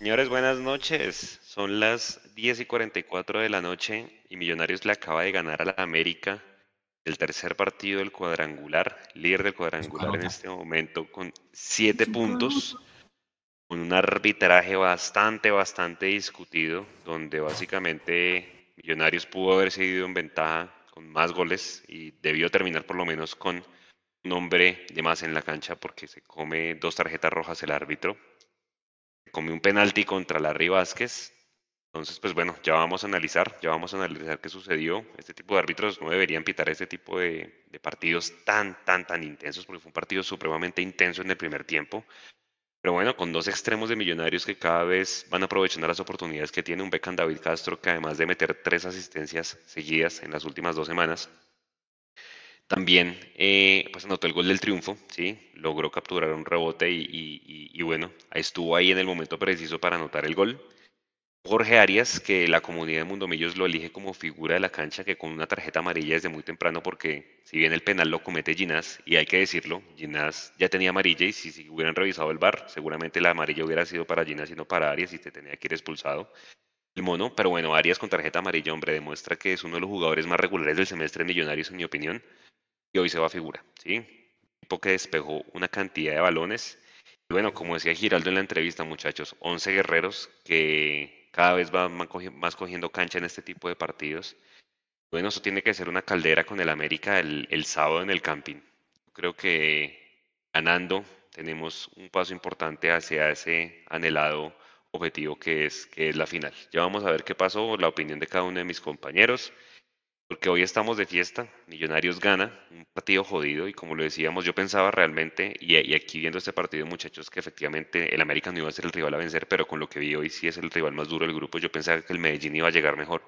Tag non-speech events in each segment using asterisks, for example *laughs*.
Señores, buenas noches. Son las 10 y 44 de la noche y Millonarios le acaba de ganar a la América el tercer partido del cuadrangular, líder del cuadrangular en este momento con siete puntos, con un arbitraje bastante, bastante discutido, donde básicamente Millonarios pudo haber seguido en ventaja con más goles y debió terminar por lo menos con un hombre de más en la cancha porque se come dos tarjetas rojas el árbitro. Come un penalti contra Larry Vázquez. Entonces, pues bueno, ya vamos a analizar, ya vamos a analizar qué sucedió. Este tipo de árbitros no deberían pitar este tipo de, de partidos tan, tan, tan intensos, porque fue un partido supremamente intenso en el primer tiempo. Pero bueno, con dos extremos de millonarios que cada vez van aprovechando las oportunidades que tiene un Beckham David Castro, que además de meter tres asistencias seguidas en las últimas dos semanas, también eh, pues anotó el gol del triunfo, ¿sí? logró capturar un rebote y, y, bueno, estuvo ahí en el momento preciso para anotar el gol. Jorge Arias, que la comunidad de Mundomillos lo elige como figura de la cancha, que con una tarjeta amarilla desde muy temprano, porque si bien el penal lo comete Ginás, y hay que decirlo, Ginás ya tenía amarilla y si, hubieran revisado el bar, seguramente la amarilla hubiera sido para Ginás y no para Arias y te tenía que ir expulsado el mono, pero bueno, Arias con tarjeta amarilla, hombre, demuestra que es uno de los jugadores más regulares del semestre Millonarios, en mi opinión y hoy se va a figura, ¿sí? Tipo que despejó una cantidad de balones. Y bueno, como decía Giraldo en la entrevista, muchachos, 11 guerreros que cada vez van más cogiendo cancha en este tipo de partidos. Bueno, eso tiene que ser una caldera con el América el, el sábado en el camping. Creo que ganando tenemos un paso importante hacia ese anhelado objetivo que es, que es la final. Ya vamos a ver qué pasó, la opinión de cada uno de mis compañeros porque hoy estamos de fiesta, Millonarios gana, un partido jodido y como lo decíamos, yo pensaba realmente, y, aquí viendo este partido muchachos, que efectivamente el América no iba a ser el rival a vencer, pero con lo que vi hoy sí es el rival más duro del grupo, yo pensaba que el Medellín iba a llegar mejor.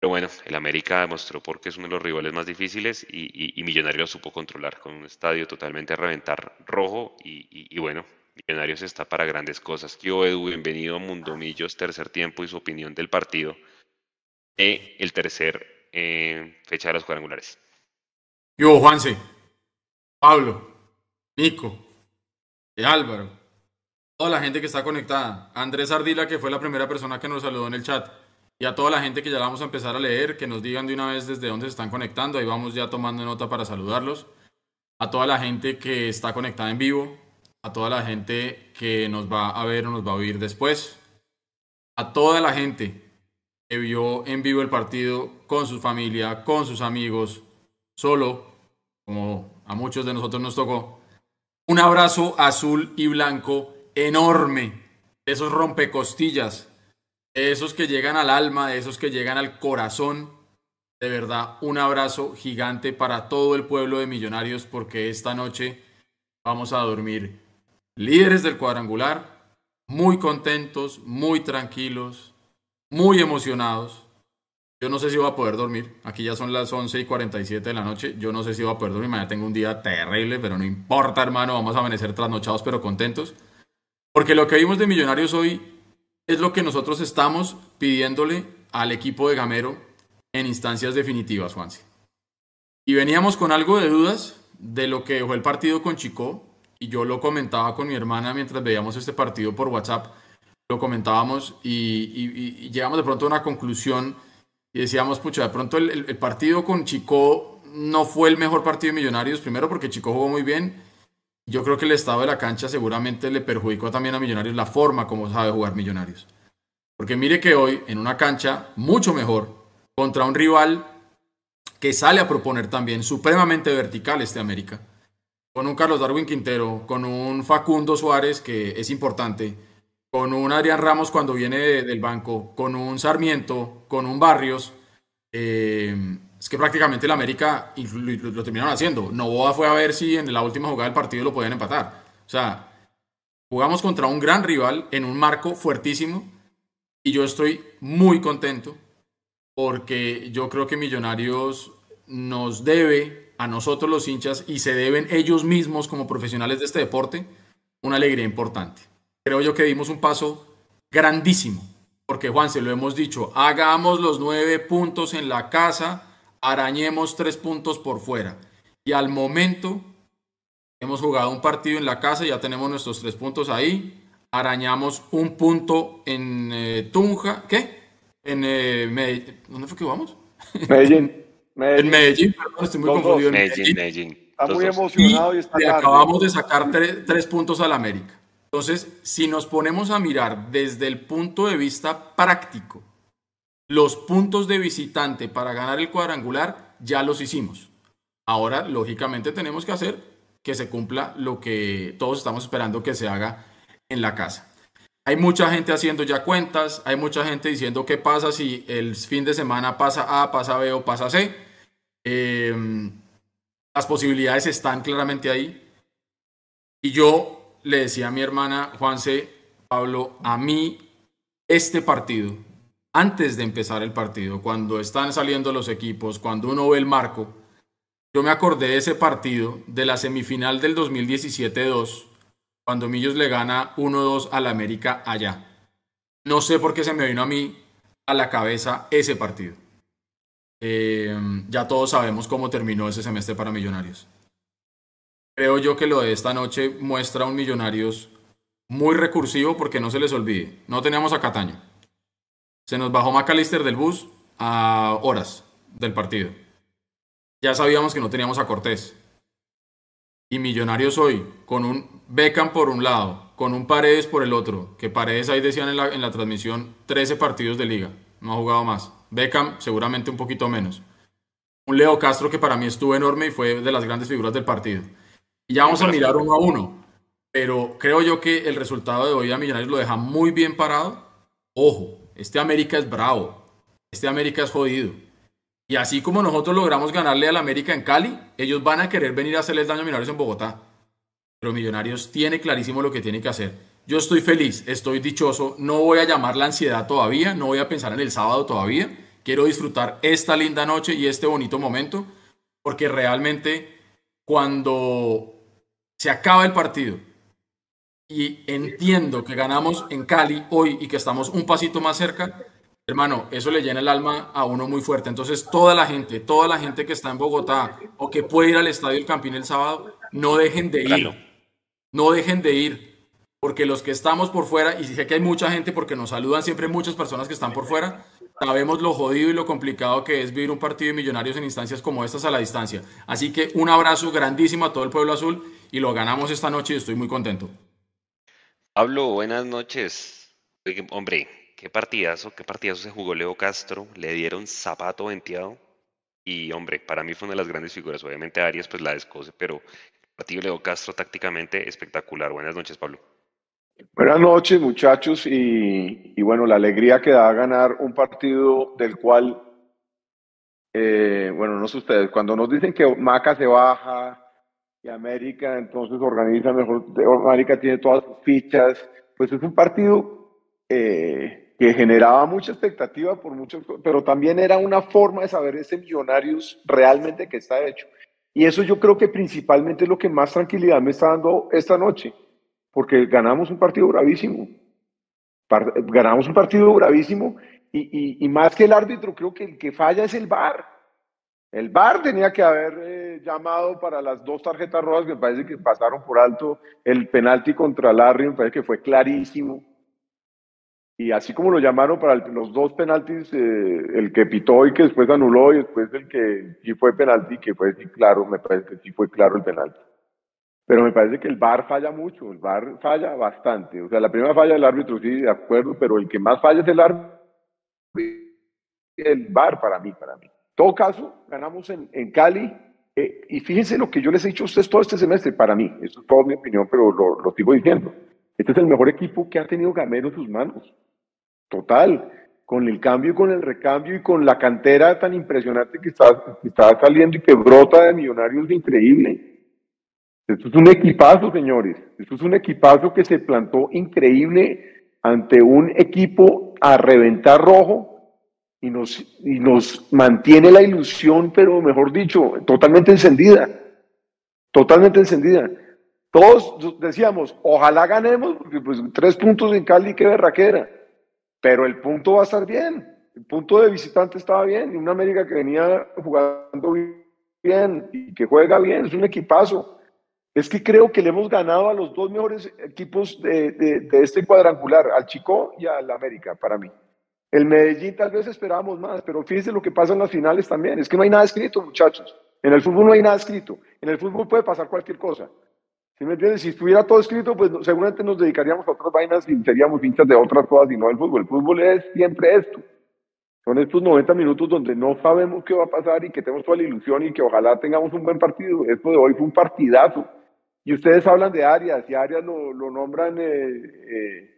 Pero bueno, el América demostró porque es uno de los rivales más difíciles y, Millonarios lo supo controlar con un estadio totalmente a reventar rojo y, bueno, Millonarios está para grandes cosas. Yo, Edu, bienvenido a Mundo Millos, tercer tiempo y su opinión del partido. E el tercer fecha de los cuadrangulares. Yo, Juanse, Pablo, Nico, y Álvaro, toda la gente que está conectada, Andrés Ardila, que fue la primera persona que nos saludó en el chat, y a toda la gente que ya vamos a empezar a leer, que nos digan de una vez desde dónde se están conectando, ahí vamos ya tomando nota para saludarlos, a toda la gente que está conectada en vivo, a toda la gente que nos va a ver o nos va a oír después, a toda la gente que vio en vivo el partido con su familia, con sus amigos, solo, como a muchos de nosotros nos tocó. Un abrazo azul y blanco enorme, esos rompecostillas, esos que llegan al alma, esos que llegan al corazón. De verdad, un abrazo gigante para todo el pueblo de Millonarios porque esta noche vamos a dormir líderes del cuadrangular, muy contentos, muy tranquilos, muy emocionados. Yo no sé si voy a poder dormir. Aquí ya son las 11 y 47 de la noche. Yo no sé si voy a poder dormir. Mañana tengo un día terrible, pero no importa, hermano. Vamos a amanecer trasnochados, pero contentos. Porque lo que vimos de Millonarios hoy es lo que nosotros estamos pidiéndole al equipo de Gamero en instancias definitivas, Juanse. Y veníamos con algo de dudas de lo que dejó el partido con Chico. Y yo lo comentaba con mi hermana mientras veíamos este partido por WhatsApp lo comentábamos y, llegamos de pronto a una conclusión y decíamos, pucha, de pronto el, partido con Chico no fue el mejor partido de Millonarios, primero porque Chico jugó muy bien. Yo creo que el estado de la cancha seguramente le perjudicó también a Millonarios la forma como sabe jugar Millonarios. Porque mire que hoy, en una cancha mucho mejor, contra un rival que sale a proponer también supremamente vertical este América, con un Carlos Darwin Quintero, con un Facundo Suárez que es importante, con un Adrián Ramos cuando viene del banco, con un Sarmiento, con un Barrios, eh, es que prácticamente el América lo, terminaron haciendo. Novoa fue a ver si en la última jugada del partido lo podían empatar. O sea, jugamos contra un gran rival en un marco fuertísimo y yo estoy muy contento porque yo creo que Millonarios nos debe a nosotros los hinchas y se deben ellos mismos como profesionales de este deporte una alegría importante creo yo que dimos un paso grandísimo. Porque Juan, se lo hemos dicho, hagamos los nueve puntos en la casa, arañemos tres puntos por fuera. Y al momento hemos jugado un partido en la casa, ya tenemos nuestros tres puntos ahí. arañamos un punto en eh, Tunja, ¿qué? En eh, Medellín. ¿Dónde fue que vamos? Medellín. *laughs* En Medellín, perdón, estoy muy confundido. En Medellín, Medellín. Está muy emocionado y, está y acabamos de sacar tres puntos al América. Entonces, si nos ponemos a mirar desde el punto de vista práctico, los puntos de visitante para ganar el cuadrangular ya los hicimos. Ahora, lógicamente, tenemos que hacer que se cumpla lo que todos estamos esperando que se haga en la casa. Hay mucha gente haciendo ya cuentas, hay mucha gente diciendo qué pasa si el fin de semana pasa A, pasa B o pasa C. Em, las posibilidades están claramente ahí. Y yo le decía a mi hermana Juanse, Pablo, a mí este partido, antes de empezar el partido, cuando están saliendo los equipos, cuando uno ve el marco, yo me acordé de ese partido de la semifinal del 2017-2, cuando Millos le gana 1-2 al América allá. No sé por qué se me vino a mí a la cabeza ese partido. Eh, ya todos sabemos cómo terminó ese semestre para Millonarios. Creo yo que lo de esta noche muestra un Millonarios muy recursivo porque no se les olvide. No teníamos a Cataño. Se nos bajó McAllister del bus a horas del partido. Ya sabíamos que no teníamos a Cortés. Y Millonarios hoy, con un Beckham por un lado, con un Paredes por el otro, que Paredes ahí decían en la, en la transmisión 13 partidos de liga, no ha jugado más. Beckham seguramente un poquito menos. Un Leo Castro que para mí estuvo enorme y fue de las grandes figuras del partido. Y ya vamos a mirar uno a uno. Pero creo yo que el resultado de hoy a Millonarios lo deja muy bien parado. Ojo, este América es bravo. Este América es jodido. Y así como nosotros logramos ganarle al América en Cali, ellos van a querer venir a hacerles daño a Millonarios en Bogotá. Pero Millonarios tiene clarísimo lo que tiene que hacer. Yo estoy feliz, estoy dichoso, no voy a llamar la ansiedad todavía, no voy a pensar en el sábado todavía. Quiero disfrutar esta linda noche y este bonito momento, porque realmente cuando se acaba el partido y entiendo que ganamos en Cali hoy y que estamos un pasito más cerca, hermano, eso le llena el alma a uno muy fuerte. Entonces, toda la gente, toda la gente que está en Bogotá o que puede ir al Estadio El Campín el sábado, no dejen de ir. No dejen de ir. Porque los que estamos por fuera, y sé que hay mucha gente porque nos saludan siempre muchas personas que están por fuera, sabemos lo jodido y lo complicado que es vivir un partido de millonarios en instancias como estas a la distancia. Así que un abrazo grandísimo a todo el pueblo azul y lo ganamos esta noche y estoy muy contento. Pablo, buenas noches. Hombre, qué partidazo, qué partidazo se jugó Leo Castro. Le dieron zapato venteado. Y hombre, para mí fue una de las grandes figuras. Obviamente Arias pues la descose, pero el partido Leo Castro tácticamente espectacular. Buenas noches, Pablo. Buenas noches, muchachos, y, bueno, la alegría que da ganar un partido del cual, eh, bueno, no sé ustedes, cuando nos dicen que Maca se baja y América entonces organiza mejor, América tiene todas sus fichas, pues es un partido eh, que generaba mucha expectativa por muchos, pero también era una forma de saber ese Millonarios realmente que está hecho. Y eso yo creo que principalmente es lo que más tranquilidad me está dando esta noche porque ganamos un partido bravísimo. ganamos un partido bravísimo y, más que el árbitro, creo que el que falla es el VAR. El VAR tenía que haber eh, llamado para las dos tarjetas rojas que me parece que pasaron por alto el penalti contra Larry, me parece que fue clarísimo. Y así como lo llamaron para los dos penaltis, eh, el que pitó y que después anuló y después el que sí fue penalti, que fue claro, me parece que sí fue claro el penalti. Pero me parece que el VAR falla mucho, el VAR falla bastante. O sea, la primera falla del árbitro, sí, de acuerdo, pero el que más falla es el árbitro. El VAR para mí, para mí. En todo caso, ganamos en, en Cali. Eh, y fíjense lo que yo les he dicho a ustedes todo este semestre, para mí, esto es toda mi opinión, pero lo, sigo diciendo. Este es el mejor equipo que ha tenido Gamero en sus manos. Total. Con el cambio y con el recambio y con la cantera tan impresionante que está, que está saliendo y que brota de millonarios increíble. Esto es un equipazo, señores. Esto es un equipazo que se plantó increíble ante un equipo a reventar rojo y nos, y nos mantiene la ilusión, pero mejor dicho, totalmente encendida. Totalmente encendida. Todos decíamos, ojalá ganemos, porque pues tres puntos en Cali, qué berraquera. Pero el punto va a estar bien. El punto de visitante estaba bien. Y una América que venía jugando bien y que juega bien, es un equipazo. Es que creo que le hemos ganado a los dos mejores equipos de, este cuadrangular, al Chico y al América, para mí. El Medellín tal vez esperábamos más, pero fíjense lo que pasa en las finales también. Es que no hay nada escrito, muchachos. En el fútbol no hay nada escrito. En el fútbol puede pasar cualquier cosa. ¿Sí me entiendes? Si estuviera todo escrito, pues seguramente nos dedicaríamos a otras vainas y seríamos hinchas de otras cosas y no el fútbol. El fútbol es siempre esto. Son estos 90 minutos donde no sabemos qué va a pasar y que tenemos toda la ilusión y que ojalá tengamos un buen partido. Esto de hoy fue un partidazo. Y ustedes hablan de Arias, y Arias lo, lo nombran eh, eh,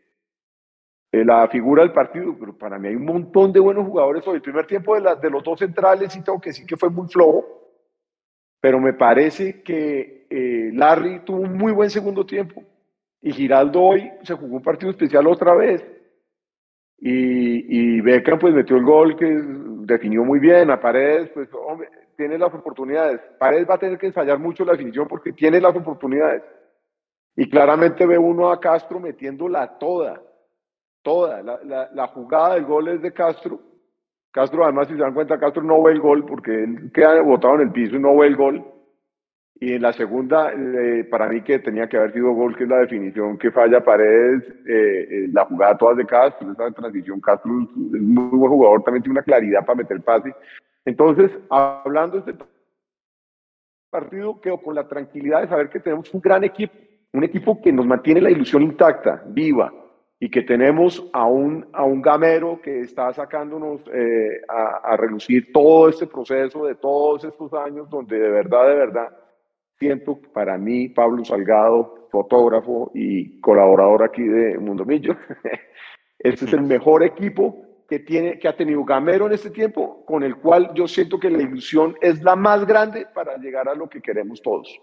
eh, la figura del partido, pero para mí hay un montón de buenos jugadores hoy. El primer tiempo de, la, de los dos centrales, y tengo que decir que fue muy flojo, pero me parece que Larry tuvo un muy buen segundo tiempo. Y Giraldo hoy se jugó un partido especial otra vez. Y, y Beckham pues metió el gol que definió muy bien. A Paredes, pues hombre, tiene las oportunidades. Paredes va a tener que ensayar mucho la definición porque tiene las oportunidades. Y claramente ve uno a Castro metiéndola toda, toda. La, jugada del gol es de Castro. Castro, además, si se dan cuenta, Castro no ve el gol porque él queda botado en el piso y no ve el gol. Y en la segunda, eh, para mí que tenía que haber sido gol, que es la definición que falla Paredes, eh, eh, la jugada toda de Castro, esa transición, Castro es muy buen jugador, también tiene una claridad para meter pase. Entonces, hablando de este partido, quedo con la tranquilidad de saber que tenemos un gran equipo, un equipo que nos mantiene la ilusión intacta, viva, y que tenemos a un, a un gamero que está sacándonos eh, a, a relucir todo este proceso de todos estos años, donde de verdad, de verdad, siento para mí, Pablo Salgado, fotógrafo y colaborador aquí de Mundo Millo, *laughs* este es el mejor equipo que, tiene, que ha tenido Gamero en este tiempo, con el cual yo siento que la ilusión es la más grande para llegar a lo que queremos todos.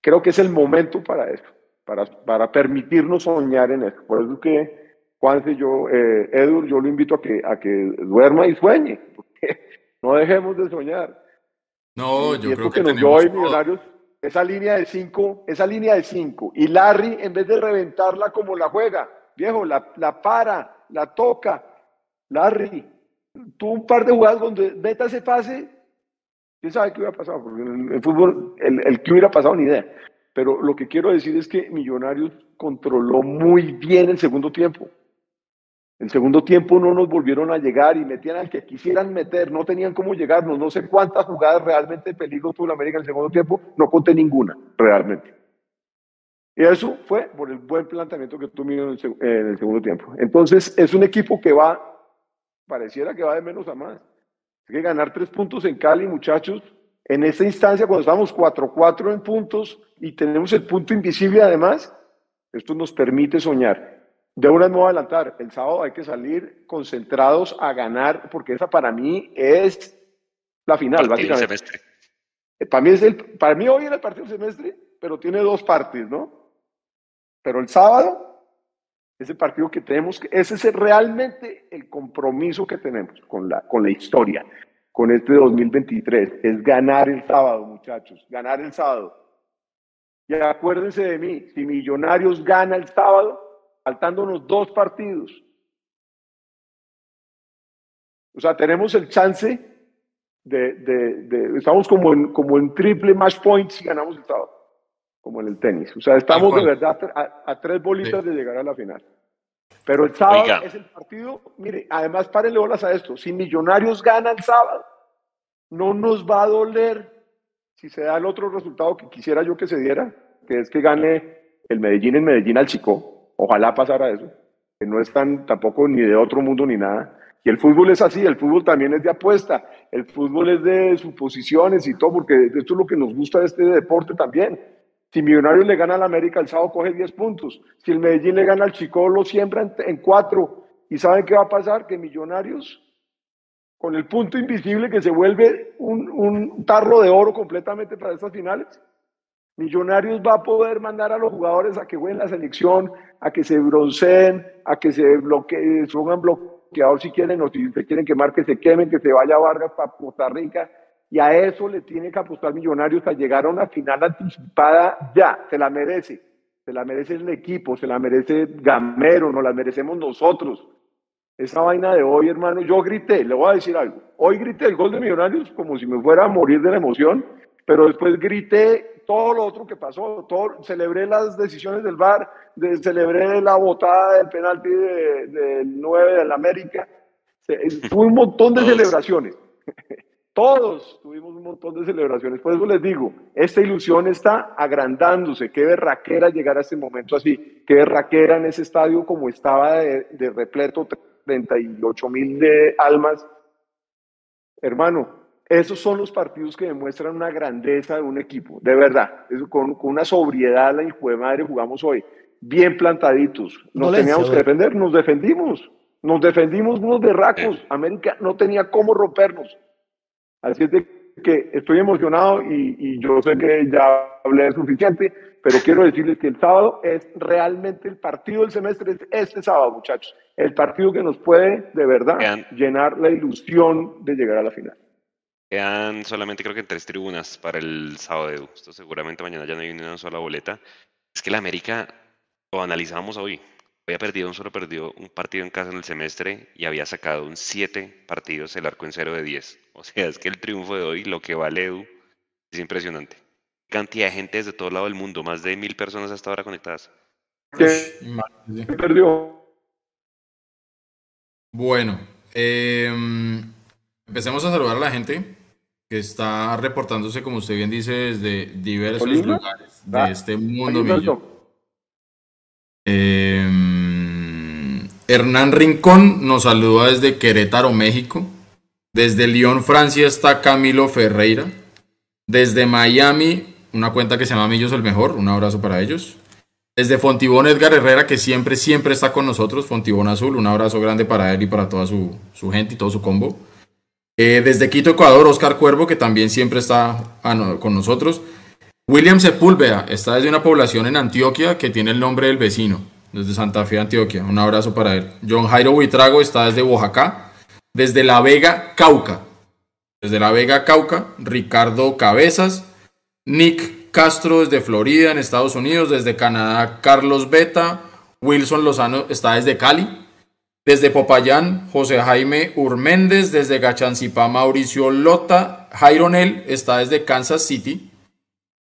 Creo que es el momento para eso, para, para permitirnos soñar en eso. Por eso que Juanse, yo, eh, Edur, yo lo invito a que, a que duerma y sueñe, porque no dejemos de soñar. No, yo creo que, nos dio hoy Millonarios esa línea de cinco, esa línea de cinco. Y Larry, en vez de reventarla como la juega, viejo, la, la para, la toca, Larry, tuvo un par de jugadas donde meta ese pase, quién sabe qué hubiera pasado, porque en el fútbol, el, que hubiera pasado ni idea. Pero lo que quiero decir es que Millonarios controló muy bien el segundo tiempo. El segundo tiempo no nos volvieron a llegar y metían al que quisieran meter, no tenían cómo llegarnos, no sé cuántas jugadas realmente de peligro tuvo la América en el segundo tiempo, no conté ninguna, realmente. Y eso fue por el buen planteamiento que tuvieron en el segundo tiempo. Entonces, es un equipo que va pareciera que va de menos a más. Hay que ganar tres puntos en Cali, muchachos. En esta instancia, cuando estamos 4-4 en puntos y tenemos el punto invisible además, esto nos permite soñar. De una no adelantar, el sábado hay que salir concentrados a ganar, porque esa para mí es la final, básicamente. Semestre. Eh, para mí, es el, para mí hoy era el partido semestre, pero tiene dos partes, ¿no? Pero el sábado ese partido que tenemos, ese es realmente el compromiso que tenemos con la, con la historia, con este 2023, es ganar el sábado, muchachos, ganar el sábado. Y acuérdense de mí, si Millonarios gana el sábado, faltándonos dos partidos, o sea, tenemos el chance de, de, estamos como en, como en triple match points si ganamos el sábado como en el tenis. O sea, estamos de verdad a, tres bolitas de llegar a la final. Pero el sábado es el partido, mire, además párenle bolas a esto, si Millonarios gana el sábado, no nos va a doler si se da el otro resultado que quisiera yo que se diera, que es que gane el Medellín en Medellín al Chico. Ojalá pasara eso, que no es tan tampoco ni de otro mundo ni nada. Y el fútbol es así, el fútbol también es de apuesta, el fútbol es de suposiciones y todo, porque esto es lo que nos gusta de este deporte también. Si Millonarios le gana al América, el sábado coge 10 puntos. Si el Medellín le gana al Chico, lo siembra en, 4. ¿Y saben qué va a pasar? Que Millonarios, con el punto invisible que se vuelve un, un tarro de oro completamente para estas finales, Millonarios va a poder mandar a los jugadores a que jueguen la selección, a que se bronceen, a que se bloqueen, pongan bloqueador si quieren, o si se quieren quemar, que se quemen, que se vaya Vargas para Costa Rica y a eso le tiene que apostar Millonarios a llegar a una final anticipada ya, se la merece. Se la merece el equipo, se la merece Gamero, nos la merecemos nosotros. Esa vaina de hoy, hermano, yo grité, le voy a decir algo. Hoy grité el gol de Millonarios como si me fuera a morir de la emoción, pero después grité todo lo otro que pasó. Todo, celebré las decisiones del VAR, celebré la botada del penalti del de 9 del América. Tuve un montón de celebraciones. Todos tuvimos un montón de celebraciones. Por eso les digo, esta ilusión está agrandándose. Qué berraquera llegar a este momento así. Qué berraquera en ese estadio como estaba de, de repleto, 38 mil de almas. Hermano, esos son los partidos que demuestran una grandeza de un equipo. De verdad. con, con, una sobriedad, la hijo de madre jugamos hoy. Bien plantaditos. Nos teníamos que defender, nos defendimos. Nos defendimos unos berracos. América no tenía cómo rompernos. Así es de que estoy emocionado y, yo sé que ya hablé suficiente, pero quiero decirles que el sábado es realmente el partido del semestre, este sábado, muchachos. El partido que nos puede de verdad llenar la ilusión de llegar a la final. Quedan solamente creo que tres tribunas para el sábado. Esto seguramente mañana ya no hay ni una sola boleta. Es que la América lo analizamos hoy había perdido un solo perdido un partido en casa en el semestre y había sacado un 7 partidos el arco en 0 de 10. O sea, es que el triunfo de hoy, lo que vale Edu, es impresionante. Cantidad de gente desde todo lado del mundo, más de mil personas hasta ahora conectadas. ¿Qué perdió? Bueno, em, empecemos a saludar a la gente que está reportándose, como usted bien dice, desde diversos lugares de ah, este mundo. Eh, Hernán Rincón nos saluda desde Querétaro, México. Desde Lyon, Francia está Camilo Ferreira. Desde Miami, una cuenta que se llama Millos el Mejor. Un abrazo para ellos. Desde Fontibón, Edgar Herrera, que siempre, siempre está con nosotros. Fontibón Azul, un abrazo grande para él y para toda su, gente y todo su combo. Eh, desde Quito, Ecuador, Oscar Cuervo, que también siempre está ah, con nosotros. William Sepúlveda está desde una población en Antioquia que tiene el nombre del vecino, desde Santa Fe, Antioquia. Un abrazo para él. John Jairo Buitrago está desde Oaxaca. Desde La Vega, Cauca. Desde La Vega, Cauca. Ricardo Cabezas. Nick Castro desde Florida, en Estados Unidos. Desde Canadá, Carlos Beta. Wilson Lozano está desde Cali. Desde Popayán, José Jaime Urméndez. Desde Gachancipá, Mauricio Lota. Jaironel está desde Kansas City.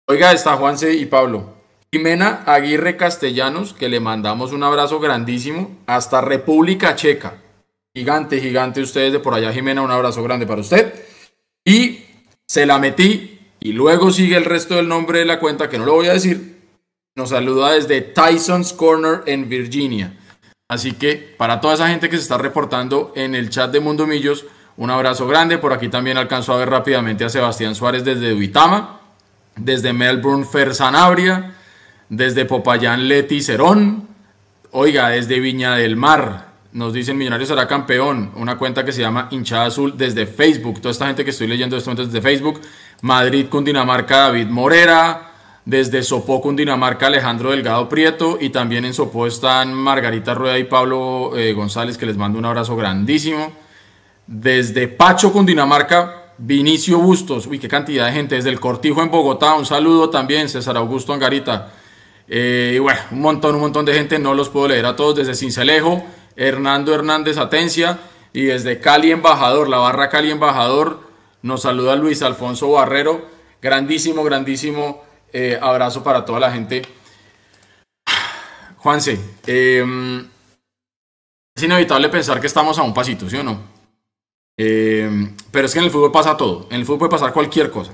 Oiga, está Juanse y Pablo. Jimena Aguirre Castellanos, que le mandamos un abrazo grandísimo, hasta República Checa. Gigante, gigante ustedes de por allá, Jimena, un abrazo grande para usted. Y se la metí, y luego sigue el resto del nombre de la cuenta, que no lo voy a decir. Nos saluda desde Tyson's Corner en Virginia. Así que para toda esa gente que se está reportando en el chat de Mundo Millos, un abrazo grande. Por aquí también alcanzó a ver rápidamente a Sebastián Suárez desde Duitama desde Melbourne Fer Sanabria, desde Popayán Leti Cerón, oiga, desde Viña del Mar, nos dicen Millonarios será campeón, una cuenta que se llama Hinchada Azul desde Facebook, toda esta gente que estoy leyendo esto desde Facebook, Madrid Cundinamarca David Morera, desde Sopó Cundinamarca Alejandro Delgado Prieto. Y también en Sopó están Margarita Rueda y Pablo eh, González que les mando un abrazo grandísimo. Desde Pacho Cundinamarca Vinicio Bustos, uy, qué cantidad de gente. Desde el Cortijo en Bogotá, un saludo también, César Augusto Angarita. Eh, y bueno, un montón, un montón de gente, no los puedo leer a todos. Desde Cincelejo, Hernando Hernández Atencia. Y desde Cali Embajador, la barra Cali Embajador, nos saluda Luis Alfonso Barrero. Grandísimo, grandísimo eh, abrazo para toda la gente. Juanse, eh, es inevitable pensar que estamos a un pasito, ¿sí o no? Eh, pero es que en el fútbol pasa todo. En el fútbol puede pasar cualquier cosa.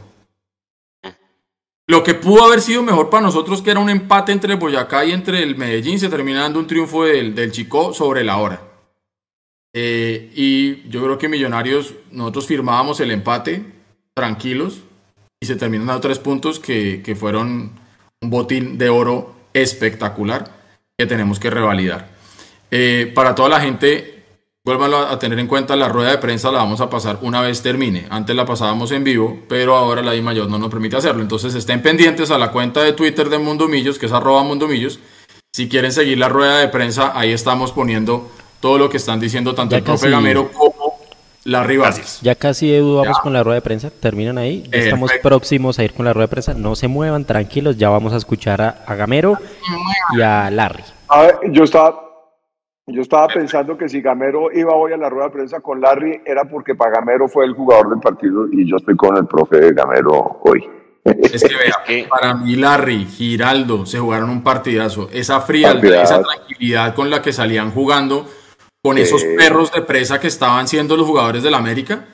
Lo que pudo haber sido mejor para nosotros, que era un empate entre Boyacá y entre el Medellín, se termina dando un triunfo del, del Chico sobre la hora. Eh, y yo creo que Millonarios, nosotros firmábamos el empate tranquilos y se terminan dando tres puntos que, que fueron un botín de oro espectacular que tenemos que revalidar. Eh, para toda la gente Vuelvan a tener en cuenta, la rueda de prensa la vamos a pasar una vez termine. Antes la pasábamos en vivo, pero ahora la I mayor no nos permite hacerlo. Entonces estén pendientes a la cuenta de Twitter de Mundo Millos, que es arroba Mundo Millos. Si quieren seguir la rueda de prensa, ahí estamos poniendo todo lo que están diciendo tanto el profe Gamero como la Vázquez. Ya casi vamos con la rueda de prensa. Terminan ahí. estamos próximos a ir con la rueda de prensa. No se muevan, tranquilos. Ya vamos a escuchar a, a Gamero y a Larry. A ver, yo estaba yo estaba pensando que si Gamero iba hoy a la rueda de prensa con Larry era porque para Gamero fue el jugador del partido y yo estoy con el profe Gamero hoy. Es que vea, para mí Larry, Giraldo, se jugaron un partidazo. Esa frialdad, esa tranquilidad con la que salían jugando, con esos perros de presa que estaban siendo los jugadores del América.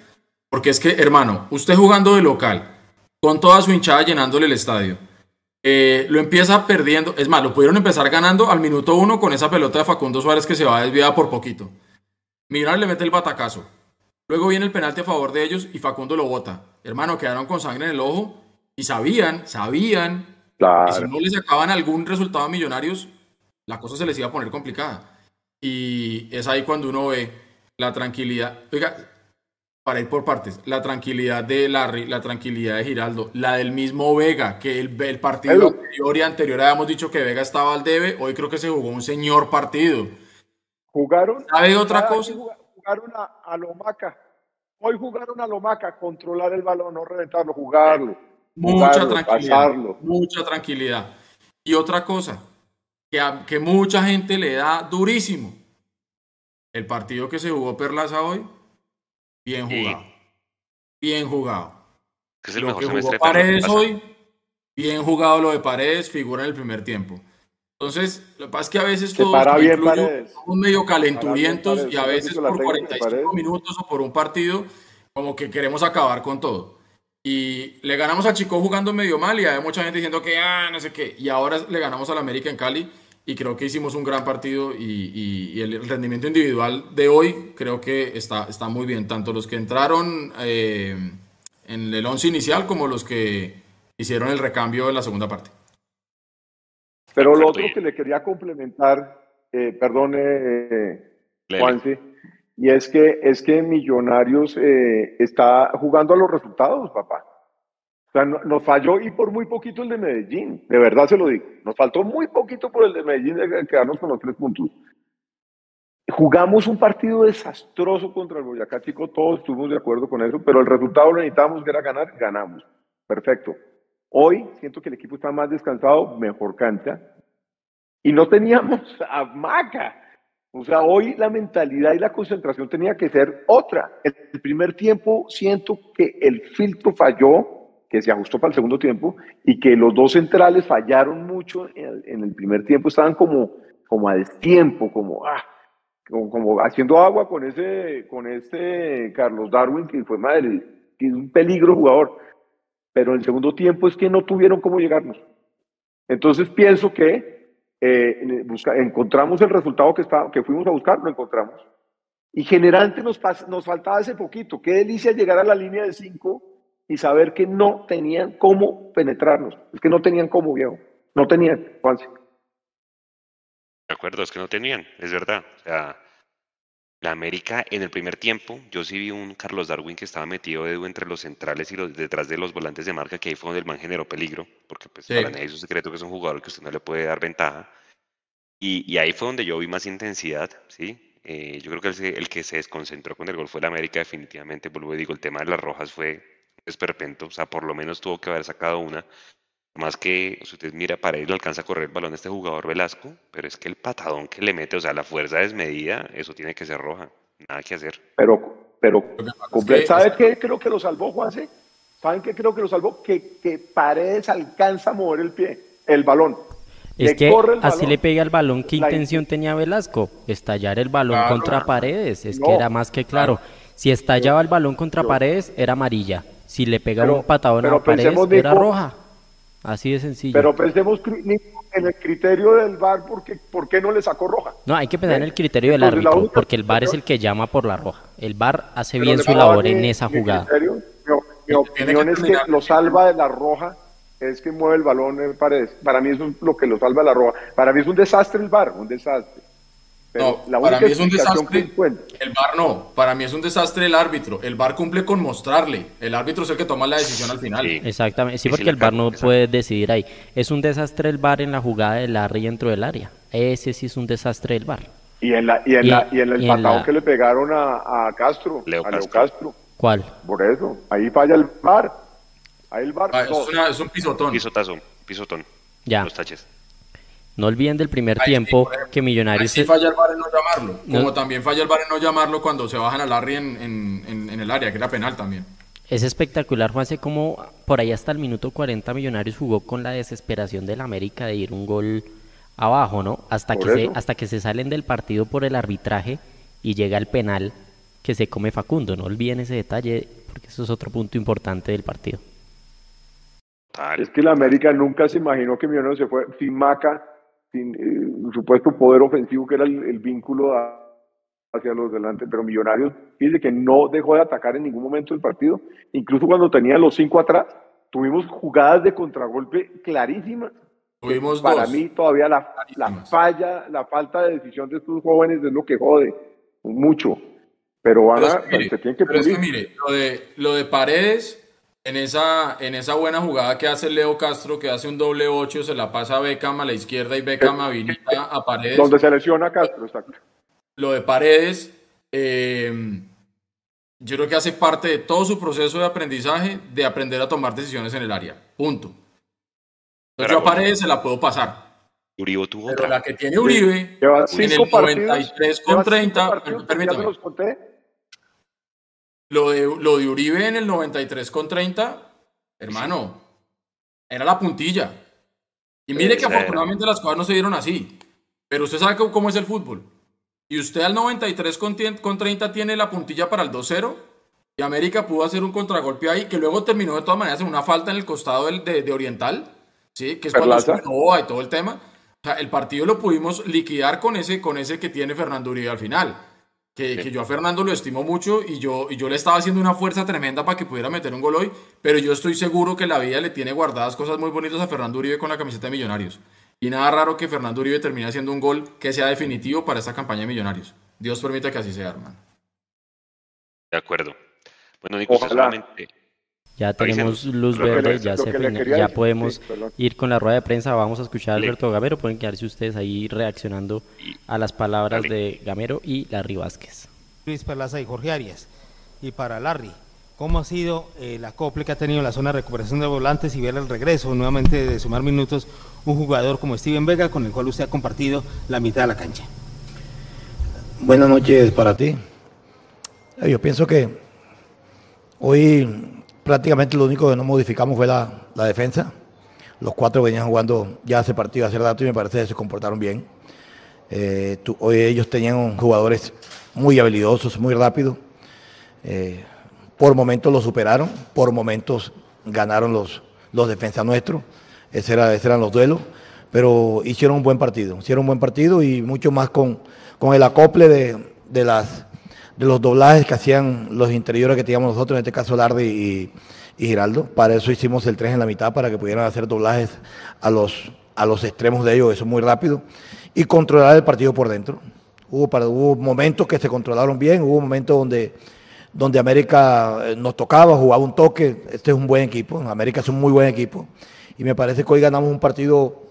Porque es que, hermano, usted jugando de local, con toda su hinchada llenándole el estadio, eh, lo empieza perdiendo. Es más, lo pudieron empezar ganando al minuto uno con esa pelota de Facundo Suárez que se va desviada por poquito. Mirar le mete el batacazo. Luego viene el penalti a favor de ellos y Facundo lo bota. Hermano, quedaron con sangre en el ojo y sabían, sabían que si no les sacaban algún resultado a Millonarios, la cosa se les iba a poner complicada. Y es ahí cuando uno ve la tranquilidad. Oiga, para ir por partes, la tranquilidad de Larry, la tranquilidad de Giraldo, la del mismo Vega, que el, el partido anterior y anterior habíamos dicho que Vega estaba al debe, hoy creo que se jugó un señor partido. Jugaron. ¿Sabe otra cosa? Jugaron a, a Lomaca. Hoy jugaron a Lomaca, controlar el balón, no reventarlo, jugarlo. Mucha tranquilidad. Mucha tranquilidad. Y otra cosa, que, que mucha gente le da durísimo. El partido que se jugó Perlaza hoy Bien jugado. Bien jugado. lo que jugó Paredes hoy, bien jugado lo de Paredes, figura en el primer tiempo. Entonces, lo que pasa es que a veces todos somos medio calenturientos y a veces por 45 minutos o por un partido, como que queremos acabar con todo. Y le ganamos a Chico jugando medio mal y hay mucha gente diciendo que, ah, no sé qué. Y ahora le ganamos al América en Cali y creo que hicimos un gran partido y, el rendimiento individual de hoy creo que está, está muy bien, tanto los que entraron eh, en el once inicial como los que hicieron el recambio en la segunda parte. Pero lo otro que le quería complementar, eh, perdone eh, Juanse, y es que, es que Millonarios eh, está jugando a los resultados, papá. O sea, nos falló y por muy poquito el de Medellín, de verdad se lo digo. Nos faltó muy poquito por el de Medellín de quedarnos con los tres puntos. Jugamos un partido desastroso contra el Boyacá Chico, todos estuvimos de acuerdo con eso, pero el resultado lo necesitábamos que era ganar, ganamos. Perfecto. Hoy siento que el equipo está más descansado, mejor cancha, y no teníamos a Maca. O sea, hoy la mentalidad y la concentración tenía que ser otra. El primer tiempo siento que el filtro falló, que se ajustó para el segundo tiempo y que los dos centrales fallaron mucho en el, primer tiempo, estaban como, como a destiempo, como, ah, como, haciendo agua con, ese, con este Carlos Darwin, que fue madre, que es un peligro jugador. Pero en el segundo tiempo es que no tuvieron cómo llegarnos. Entonces pienso que eh, encontramos el resultado que, está, que fuimos a buscar, lo encontramos. Y generalmente nos, nos faltaba ese poquito. Qué delicia llegar a la línea de cinco y saber que no tenían cómo penetrarnos. Es que no tenían cómo, viejo. No tenían, Juanse. De acuerdo, es que no tenían, es verdad. O sea, la América en el primer tiempo, yo sí vi un Carlos Darwin que estaba metido entre los centrales y los detrás de los volantes de marca, que ahí fue donde el man generó peligro, porque pues para nadie es un secreto que es un jugador que usted no le puede dar ventaja. Y, y ahí fue donde yo vi más intensidad, ¿sí? Eh, yo creo que el, el, que se desconcentró con el gol fue la América definitivamente, vuelvo y digo, el tema de las rojas fue esperpento, o sea, por lo menos tuvo que haber sacado una. Más que, si usted mira, para él le alcanza a correr el balón a este jugador Velasco, pero es que el patadón que le mete, o sea, la fuerza desmedida, eso tiene que ser roja, nada que hacer. Pero, pero, ¿sabe qué creo que lo salvó, Juanse? ¿Saben qué creo que lo salvó? Que, que Paredes alcanza a mover el pie, el balón. Es que así le pega al balón, ¿qué intención tenía Velasco? Estallar el balón contra Paredes, es que era más que claro. Si estallaba el balón contra Paredes, era amarilla. Si le pegaba un patadón a la pared, era roja. Así de sencillo. Pero pensemos en el criterio del VAR, porque, ¿por qué no le sacó roja? No, hay que pensar en el criterio del árbitro, porque el VAR es el que llama por la roja. El VAR hace bien su labor en esa jugada. mi, opinión es que lo salva de la roja, es que mueve el balón en paredes. Para mí eso es lo que lo salva de la roja. Para mí es un desastre el VAR, un desastre no, para mí es un desastre. El VAR no, para mí es un desastre el árbitro. El VAR cumple con mostrarle. El árbitro es el que toma la decisión al final. Exactamente, sí, porque el VAR no puede decidir ahí. Es un desastre el VAR en la jugada de Larry dentro del área. Ese sí es un desastre el VAR. Y en, la, y en, la, y en el patado que le pegaron a, Castro, a Leo Castro. ¿Cuál? Por eso, ahí falla el VAR. Ahí el VAR. Ah, es, un pisotón. Pisotazo, pisotón. Ya. Los taches. No olviden del primer tiempo que Millonarios... Sí falla el bar en no llamarlo, como también falla el bar en no llamarlo cuando se bajan a Larry en, en, el área, que era penal también. Es espectacular, Juanse, como por ahí hasta el minuto 40 Millonarios jugó con la desesperación del América de ir un gol abajo, ¿no? Hasta que, se, hasta que se salen del partido por el arbitraje y llega el penal que se come Facundo. No olviden ese detalle porque eso es otro punto importante del partido. Es que la América nunca se imaginó que Millonarios se fue sin Maca, sin eh, supuesto poder ofensivo que era el, vínculo hacia los delantes, pero Millonarios dice que no dejó de atacar en ningún momento del partido, incluso cuando tenía los cinco atrás, tuvimos jugadas de contragolpe clarísimas. Tuvimos Para mí todavía la, la falla, la falta de decisión de estos jóvenes es lo que jode mucho. Pero van a, se tienen que pero mire, lo de, lo de Paredes, en esa, en esa buena jugada que hace Leo Castro, que hace un doble ocho, se la pasa a Beckham a la izquierda y Beckham habilita a Paredes. Donde se lesiona Castro, exacto. Lo de Paredes, eh, yo creo que hace parte de todo su proceso de aprendizaje de aprender a tomar decisiones en el área. Punto. Entonces yo a Paredes se la puedo pasar. Uribe tuvo Pero la que tiene Uribe en el 93 con 30, permítame. Lo de, lo de Uribe en el 93 con 30, hermano, era la puntilla. Y mire que afortunadamente las cosas no se dieron así. Pero usted sabe cómo es el fútbol. Y usted al 93 con, 30 tiene la puntilla para el 2-0. Y América pudo hacer un contragolpe ahí, que luego terminó de todas maneras en una falta en el costado de, de, Oriental. ¿sí? Que es cuando se y todo el tema. O sea, el partido lo pudimos liquidar con ese, con ese que tiene Fernando Uribe al final. Que, yo a Fernando lo estimo mucho y yo, y yo le estaba haciendo una fuerza tremenda para que pudiera meter un gol hoy, pero yo estoy seguro que la vida le tiene guardadas cosas muy bonitas a Fernando Uribe con la camiseta de Millonarios. Y nada raro que Fernando Uribe termine haciendo un gol que sea definitivo para esta campaña de Millonarios. Dios permita que así sea, hermano. De acuerdo. Bueno, Nico, solamente ya tenemos luz verde, ya, se ya podemos ir con la rueda de prensa. Vamos a escuchar a Alberto Gamero. Pueden quedarse ustedes ahí reaccionando a las palabras de Gamero y Larry Vázquez. Luis Perlaza y Jorge Arias. Y para Larry, ¿cómo ha sido eh, la acople que ha tenido la zona de recuperación de volantes y ver el regreso nuevamente de sumar minutos un jugador como Steven Vega, con el cual usted ha compartido la mitad de la cancha? Buenas noches para ti. Yo pienso que hoy prácticamente lo único que no modificamos fue la, defensa. Los cuatro venían jugando ya ese partido hace rato y me parece que se comportaron bien. Eh, hoy ellos tenían jugadores muy habilidosos, muy rápidos. Eh, por momentos los superaron, por momentos ganaron los, los defensas nuestros. Ese ese eran los duelos. Pero hicieron un buen partido, hicieron un buen partido y mucho más con, con el acople de, de las de los doblajes que hacían los interiores que teníamos nosotros, en este caso Lardi y, Giraldo. Para eso hicimos el 3 en la mitad, para que pudieran hacer doblajes a los, a los extremos de ellos, eso muy rápido, y controlar el partido por dentro. Hubo, para, hubo momentos que se controlaron bien, hubo momentos donde, donde América eh, nos tocaba, jugaba un toque. Este es un buen equipo, América es un muy buen equipo, y me parece que hoy ganamos un partido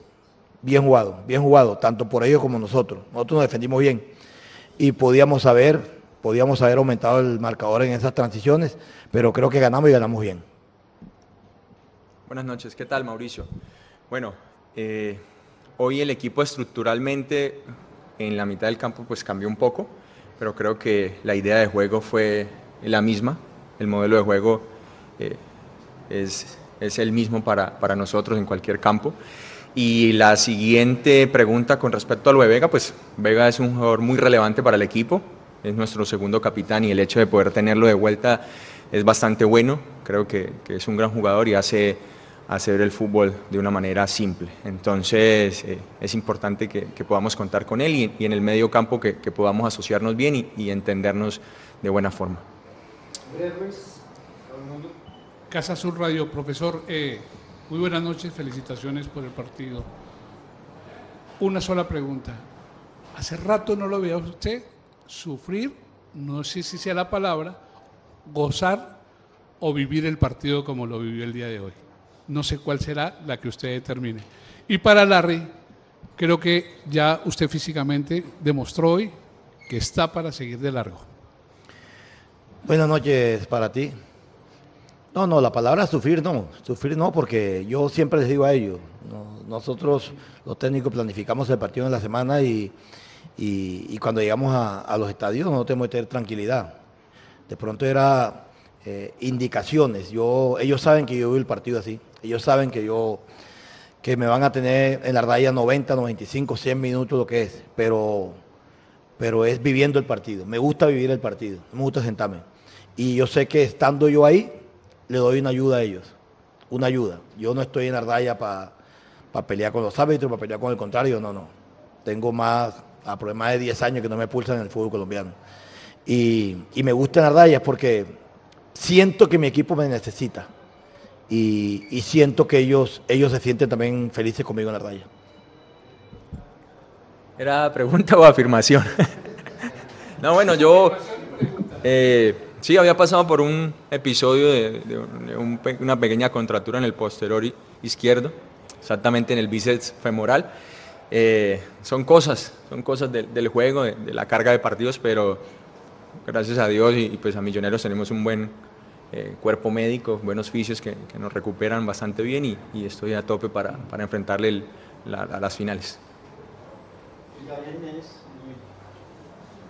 bien jugado, bien jugado, tanto por ellos como nosotros. Nosotros nos defendimos bien y podíamos saber podíamos haber aumentado el marcador en esas transiciones, pero creo que ganamos y ganamos bien. Buenas noches, ¿qué tal Mauricio? Bueno, eh, hoy el equipo estructuralmente en la mitad del campo pues cambió un poco, pero creo que la idea de juego fue la misma, el modelo de juego eh, es, es, el mismo para, para nosotros en cualquier campo. Y la siguiente pregunta con respecto a lo de Vega, pues Vega es un jugador muy relevante para el equipo, es nuestro segundo capitán y el hecho de poder tenerlo de vuelta es bastante bueno. Creo que, es un gran jugador y hace hacer el fútbol de una manera simple. Entonces eh, es importante que, podamos contar con él y, en el medio campo que, podamos asociarnos bien y, entendernos de buena forma. Casa Sur Radio, profesor, eh, muy buenas noches, felicitaciones por el partido. Una sola pregunta. Hace rato no lo veía usted sufrir, no sé si sea la palabra, gozar o vivir el partido como lo vivió el día de hoy. No sé cuál será la que usted determine. Y para Larry, creo que ya usted físicamente demostró hoy que está para seguir de largo. Buenas noches para ti. No, no, la palabra sufrir no, sufrir no, porque yo siempre les digo a ellos, nosotros los técnicos planificamos el partido en la semana y, y, cuando llegamos a, los estadios no tenemos que tener tranquilidad. De pronto era eh, indicaciones. Yo, ellos saben que yo veo el partido así. Ellos saben que yo que me van a tener en la raya 90, 95, 100 minutos lo que es, pero, pero es viviendo el partido. Me gusta vivir el partido, me gusta sentarme. Y yo sé que estando yo ahí, le doy una ayuda a ellos, una ayuda. Yo no estoy en la raya para pelear con los árbitros, para pelear con el contrario, no, no. Tengo más, a más de 10 años que no me pulsan en el fútbol colombiano. Y, me gusta en la raya porque siento que mi equipo me necesita y, siento que ellos, ellos se sienten también felices conmigo en la raya. ¿Era pregunta o afirmación? *laughs* no, bueno, yo eh, sí había pasado por un episodio de, una pequeña contratura en el posterior izquierdo, exactamente en el bíceps femoral. Eh, son cosas, son cosas del juego, de, la carga de partidos, pero gracias a Dios y, y pues a Millonarios tenemos un buen eh, cuerpo médico, buenos fisios que, nos recuperan bastante bien y, estoy a tope para, para enfrentarle a las finales.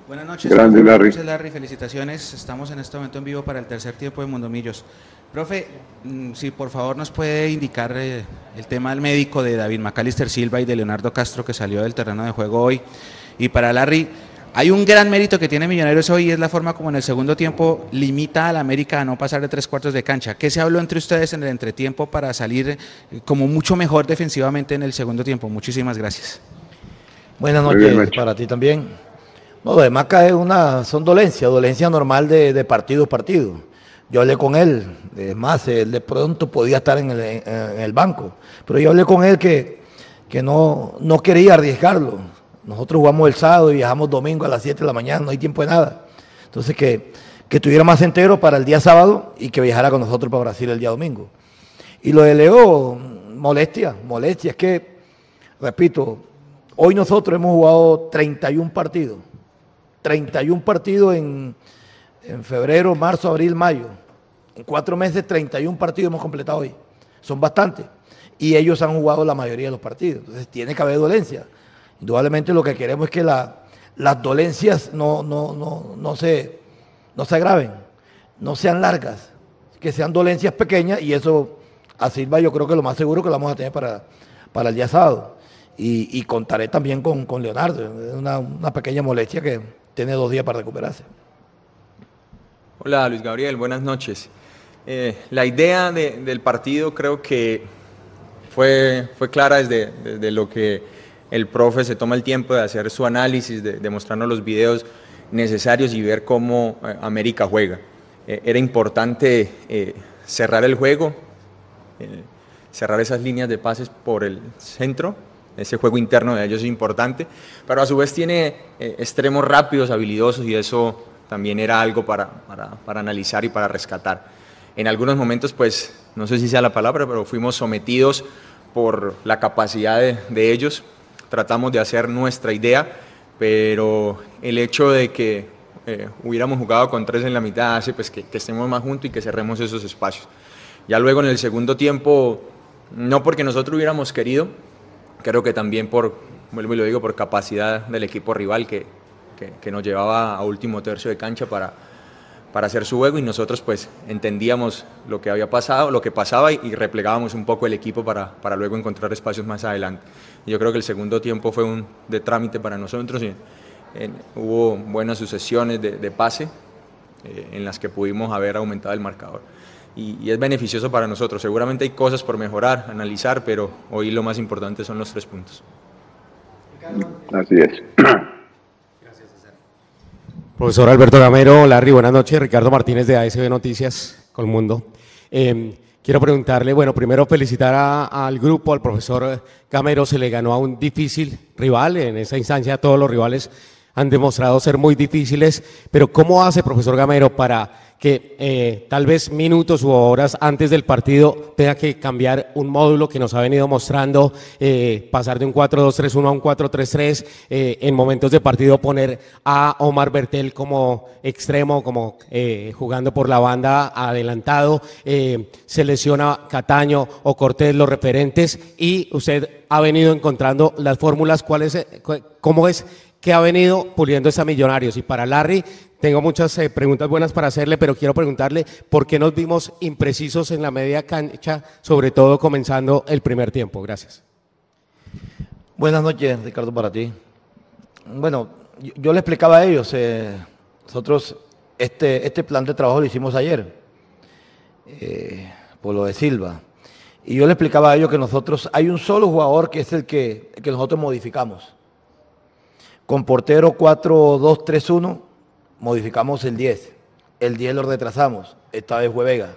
Buenas noches. Grande, Larry. Larry. Felicitaciones. Estamos en este momento en vivo para el tercer tiempo de Mundomillos. Profe, mm, si por favor nos puede indicar eh, el tema del médico de David Macalister Silva y de Leonardo Castro que salió del terreno de juego hoy. Y para Larry, hay un gran mérito que tiene Millonarios hoy y es la forma como en el segundo tiempo limita al América a no pasar de tres cuartos de cancha. ¿Qué se habló entre ustedes en el entretiempo para salir eh, como mucho mejor defensivamente en el segundo tiempo? Muchísimas gracias. Buenas noches para ti también. No, lo de Maca es una, son dolencias, dolencia normal de, partido a partido. Yo hablé con él, es más, él de pronto podía estar en el, banco, pero yo hablé con él que, que no, no quería arriesgarlo nosotros jugamos el sábado y viajamos domingo a las 7 de la mañana, no hay tiempo de nada. Entonces, que, que estuviera más entero para el día sábado y que viajara con nosotros para Brasil el día domingo. Y lo de Leo, molestia, molestia. Es que, repito, hoy nosotros hemos jugado 31 partidos. 31 partidos en, en febrero, marzo, abril, mayo. En cuatro meses, 31 partidos hemos completado hoy. Son bastantes. Y ellos han jugado la mayoría de los partidos. Entonces, tiene que haber dolencia. Indudablemente lo que queremos es que las dolencias no, no, se, no se agraven, no sean largas, que sean dolencias pequeñas y eso a Silva yo creo que lo más seguro que lo vamos a tener para, para el día sábado. Y, contaré también con, Leonardo, es una, pequeña molestia que tiene dos días para recuperarse. Hola Luis Gabriel, buenas noches. Eh, la idea del partido creo que fue, fue clara desde, desde lo que el profe se toma el tiempo de hacer su análisis, de, mostrarnos los videos necesarios y ver cómo eh, América juega. Eh, era importante cerrar el juego, cerrar esas líneas de pases por el centro, ese juego interno de ellos es importante, pero a su vez tiene extremos rápidos, habilidosos y eso también era algo para, para, analizar y para rescatar. En algunos momentos, pues, no sé si sea la palabra, pero fuimos sometidos por la capacidad de ellos, tratamos de hacer nuestra idea, pero el hecho de que eh, hubiéramos jugado con tres en la mitad hace pues, que, estemos más juntos y que cerremos esos espacios. Ya luego en el segundo tiempo, no porque nosotros hubiéramos querido, creo que también por, vuelvo y lo digo, por capacidad del equipo rival que, que nos llevaba a último tercio de cancha para, para hacer su juego y nosotros pues entendíamos lo que había pasado, lo que pasaba y, replegábamos un poco el equipo para, para, luego encontrar espacios más adelante. yo creo que el segundo tiempo fue un de trámite para nosotros y hubo buenas sucesiones de, pase eh, en las que pudimos haber aumentado el marcador. Y, y, es beneficioso para nosotros. Seguramente hay cosas por mejorar, analizar, pero hoy lo más importante son los tres puntos. Así es. *clears throat* Profesor Alberto Gamero, Larry, buenas noches. Ricardo Martínez de ASB Noticias, Colmundo. Eh, quiero preguntarle, bueno, primero felicitar al grupo, al profesor Gamero, se le ganó a un difícil rival, en esa instancia todos los rivales han demostrado ser muy difíciles, pero ¿cómo hace, profesor Gamero, para que eh, tal vez minutos u horas antes del partido tenga que cambiar un módulo que nos ha venido mostrando, eh, pasar de un 4-2-3-1 a un 4-3-3, eh, en momentos de partido poner a Omar Bertel como extremo, como jugando por la banda adelantado, se lesiona Cataño o Cortés los referentes y usted ha venido encontrando las fórmulas, ¿cuál es, cómo es que ha venido puliendo esa Millonarios. Y para Larry, tengo muchas eh, preguntas buenas para hacerle, pero quiero preguntarle por qué nos vimos imprecisos en la media cancha, sobre todo comenzando el primer tiempo. Gracias. Buenas noches, Ricardo, para ti. Bueno, yo, le explicaba a ellos, eh, nosotros este, este plan de trabajo lo hicimos ayer, eh, por lo de Silva. Y yo le explicaba a ellos que nosotros, hay un solo jugador que es el que, el que nosotros modificamos. Con portero 4-2-3-1 modificamos el 10. El 10 lo retrasamos. Esta vez fue Vega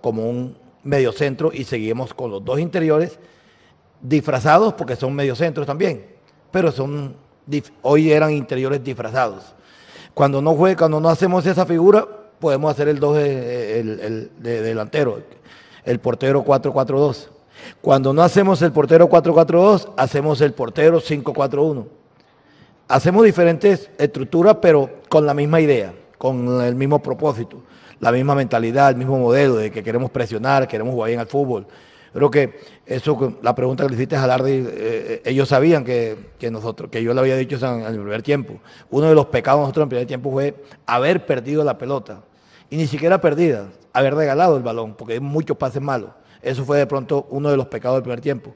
como un mediocentro y seguimos con los dos interiores disfrazados porque son mediocentros también, pero son hoy eran interiores disfrazados. Cuando no juega, cuando no hacemos esa figura, podemos hacer el 2 de, de delantero, el portero 4-4-2. Cuando no hacemos el portero 4-4-2, hacemos el portero 5-4-1 hacemos diferentes estructuras, pero con la misma idea, con el mismo propósito, la misma mentalidad, el mismo modelo de que queremos presionar, queremos jugar bien al fútbol. Creo que eso, la pregunta que le hiciste a Jalardi, eh, eh, ellos sabían que, nosotros, que yo le había dicho en, el primer tiempo. Uno de los pecados de nosotros en el primer tiempo fue haber perdido la pelota. Y ni siquiera perdida, haber regalado el balón, porque hay muchos pases malos. Eso fue de pronto uno de los pecados del primer tiempo.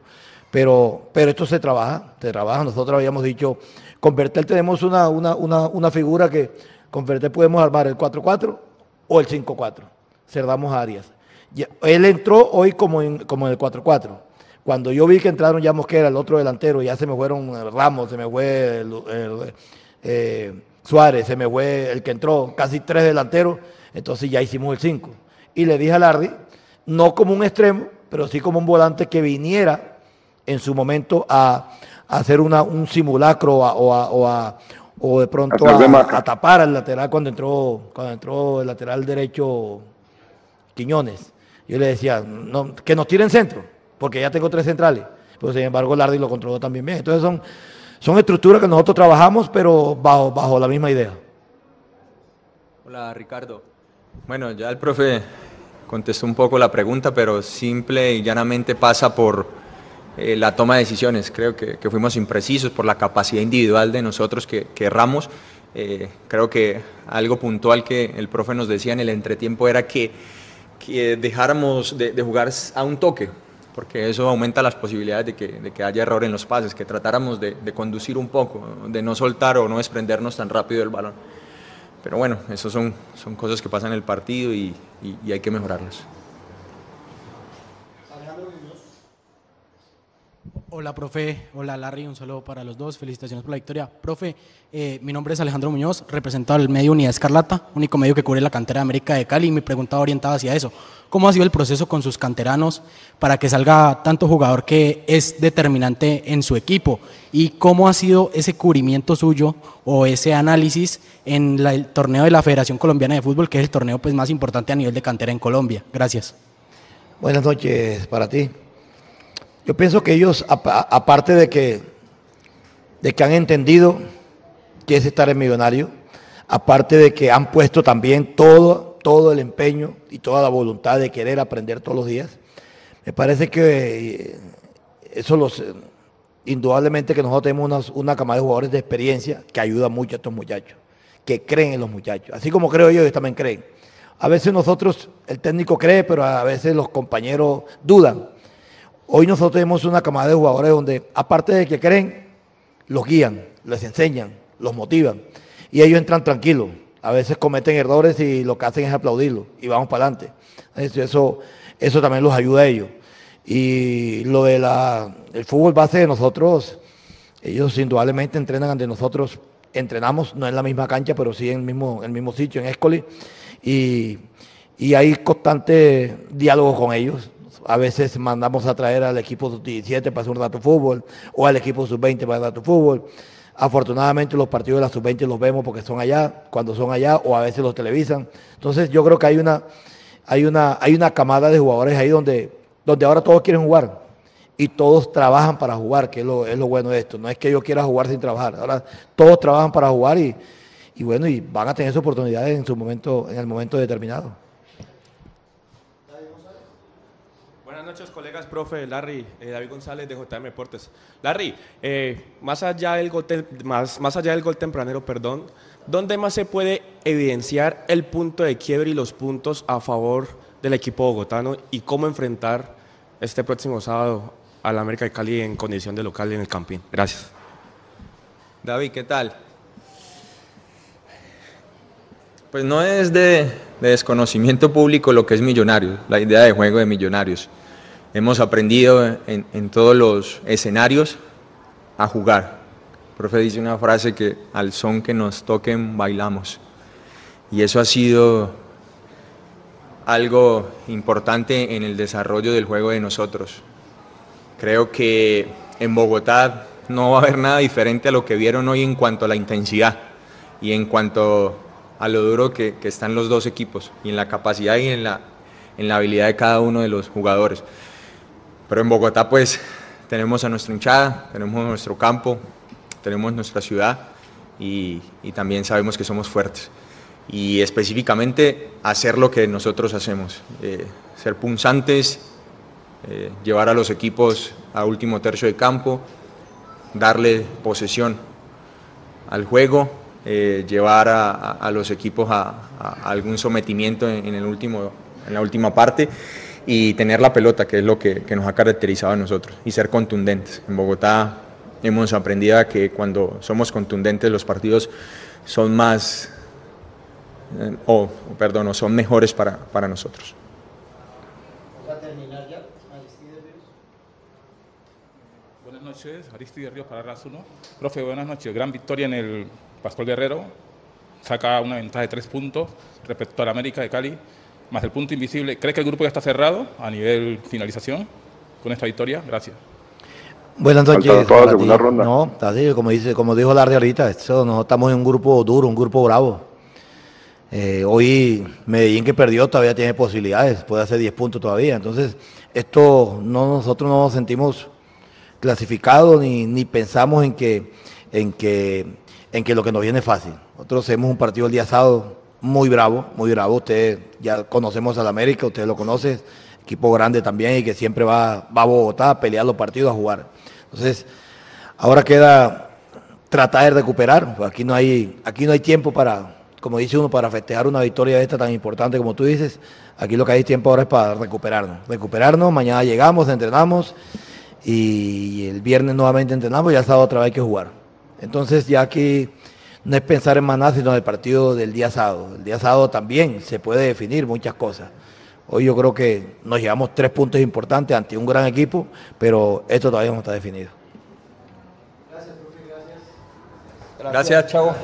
Pero, pero esto se trabaja, se trabaja. Nosotros habíamos dicho, Converter tenemos una, una, figura que converter podemos armar el 4-4 o el 5-4. Cerdamos Arias. Él entró hoy como en, como en el 4-4. Cuando yo vi que entraron ya Mosquera, el otro delantero, ya se me fueron Ramos, se me fue eh, Suárez, se me fue el que entró, casi tres delanteros, entonces ya hicimos el 5. Y le dije a Lardi, no como un extremo, pero sí como un volante que viniera en su momento a, hacer una, un simulacro o, a, o, de pronto a, tapar al lateral cuando entró, cuando entró el lateral derecho Quiñones. Yo le decía, no, que nos tiren centro, porque ya tengo tres centrales. Pero sin embargo, Lardi lo controló también bien. Entonces son, son estructuras que nosotros trabajamos, pero bajo, bajo la misma idea. Hola, Ricardo. Bueno, ya el profe contestó un poco la pregunta, pero simple y llanamente pasa por eh, la toma de decisiones. Creo que, fuimos imprecisos por la capacidad individual de nosotros que, que erramos. Eh, creo que algo puntual que el profe nos decía en el entretiempo era que, dejáramos de, jugar a un toque, porque eso aumenta las posibilidades de que, de que haya error en los pases, que tratáramos de, conducir un poco, de no soltar o no desprendernos tan rápido del balón. Pero bueno, eso son, son cosas que pasan en el partido y hay que mejorarlas. Hola, profe. Hola, Larry. Un saludo para los dos. Felicitaciones por la victoria. Profe, eh, mi nombre es Alejandro Muñoz, representado del medio Unidad Escarlata, único medio que cubre la cantera de América de Cali. Y mi pregunta orientada hacia eso. ¿Cómo ha sido el proceso con sus canteranos para que salga tanto jugador que es determinante en su equipo? ¿Y cómo ha sido ese cubrimiento suyo o ese análisis en el torneo de la Federación Colombiana de Fútbol, que es el torneo pues, más importante a nivel de cantera en Colombia? Gracias. Buenas noches para ti. Yo pienso que ellos, aparte de que, de que han entendido que es estar en millonario, aparte de que han puesto también todo, todo el empeño y toda la voluntad de querer aprender todos los días, me parece que eh, eso los indudablemente que nosotros tenemos una, una camada de jugadores de experiencia que ayuda mucho a estos muchachos, que creen en los muchachos, así como creo yo, ellos también creen. A veces nosotros, el técnico cree, pero a veces los compañeros dudan. Hoy nosotros tenemos una camada de jugadores donde, aparte de que creen, los guían, les enseñan, los motivan. Y ellos entran tranquilos. A veces cometen errores y lo que hacen es aplaudirlo y vamos para adelante. Eso, eso también los ayuda a ellos. Y lo del el fútbol base de nosotros, ellos indudablemente entrenan ante nosotros. Entrenamos, no en la misma cancha, pero sí en el mismo, el mismo sitio, en Escoli. Y, y hay constante diálogo con ellos a veces mandamos a traer al equipo sub-17 para hacer un rato fútbol o al equipo sub-20 para hacer rato fútbol. Afortunadamente los partidos de la sub-20 los vemos porque son allá, cuando son allá o a veces los televisan. Entonces yo creo que hay una, hay una, hay una camada de jugadores ahí donde, donde ahora todos quieren jugar y todos trabajan para jugar, que es lo, es lo bueno de esto. No es que yo quiera jugar sin trabajar, ahora todos trabajan para jugar y, y bueno, y van a tener sus oportunidades en su momento, en el momento determinado. Buenas noches, colegas, profe, Larry, eh, David González de JM Deportes. Larry, eh, más, allá del gol más, más allá del gol tempranero, perdón, ¿dónde más se puede evidenciar el punto de quiebre y los puntos a favor del equipo bogotano y cómo enfrentar este próximo sábado al América de Cali en condición de local en el Campín? Gracias. David, ¿qué tal? Pues no es de, desconocimiento público lo que es Millonarios, la idea de juego de Millonarios. Hemos aprendido en, todos los escenarios a jugar. El profe dice una frase que al son que nos toquen bailamos. Y eso ha sido algo importante en el desarrollo del juego de nosotros. Creo que en Bogotá no va a haber nada diferente a lo que vieron hoy en cuanto a la intensidad y en cuanto a lo duro que, están los dos equipos y en la capacidad y en la, en la habilidad de cada uno de los jugadores. Pero en Bogotá pues tenemos a nuestra hinchada, tenemos nuestro campo, tenemos nuestra ciudad y, también sabemos que somos fuertes. Y específicamente hacer lo que nosotros hacemos, eh, ser punzantes, eh, llevar a los equipos a último tercio de campo, darle posesión al juego, eh, llevar a, los equipos a, algún sometimiento en, el último, en la última parte y tener la pelota, que es lo que, nos ha caracterizado a nosotros, y ser contundentes. En Bogotá hemos aprendido que cuando somos contundentes los partidos son más, eh, o perdón, son mejores para, para nosotros. noches, Aristide Ríos para RAS 1. Profe, buenas noches. Gran victoria en el Pascual Guerrero. Saca una ventaja de tres puntos respecto al América de Cali, más el punto invisible. ¿Cree que el grupo ya está cerrado a nivel finalización con esta victoria? Gracias. Buenas noches. Toda la segunda ronda. No, como, dice, como dijo Larry ahorita, esto, nosotros estamos en un grupo duro, un grupo bravo. Eh, hoy Medellín que perdió todavía tiene posibilidades, puede hacer 10 puntos todavía. Entonces, esto no nosotros no nos sentimos clasificado ni, ni pensamos en que, en, que, en que lo que nos viene es fácil. Nosotros hacemos un partido el día sábado muy bravo, muy bravo. Ustedes ya conocemos al América, ustedes lo conocen, equipo grande también y que siempre va, va a Bogotá a pelear los partidos, a jugar. Entonces, ahora queda tratar de recuperar. Aquí no hay, aquí no hay tiempo para, como dice uno, para festejar una victoria de esta tan importante como tú dices. Aquí lo que hay tiempo ahora es para recuperarnos. Recuperarnos, mañana llegamos, entrenamos y el viernes nuevamente entrenamos ya sábado otra vez que jugar. Entonces ya aquí no es pensar en nada, sino en el partido del día sábado. El día sábado también se puede definir muchas cosas. Hoy yo creo que nos llevamos tres puntos importantes ante un gran equipo, pero esto todavía no está definido. Gracias, gracias. Gracias, chavo.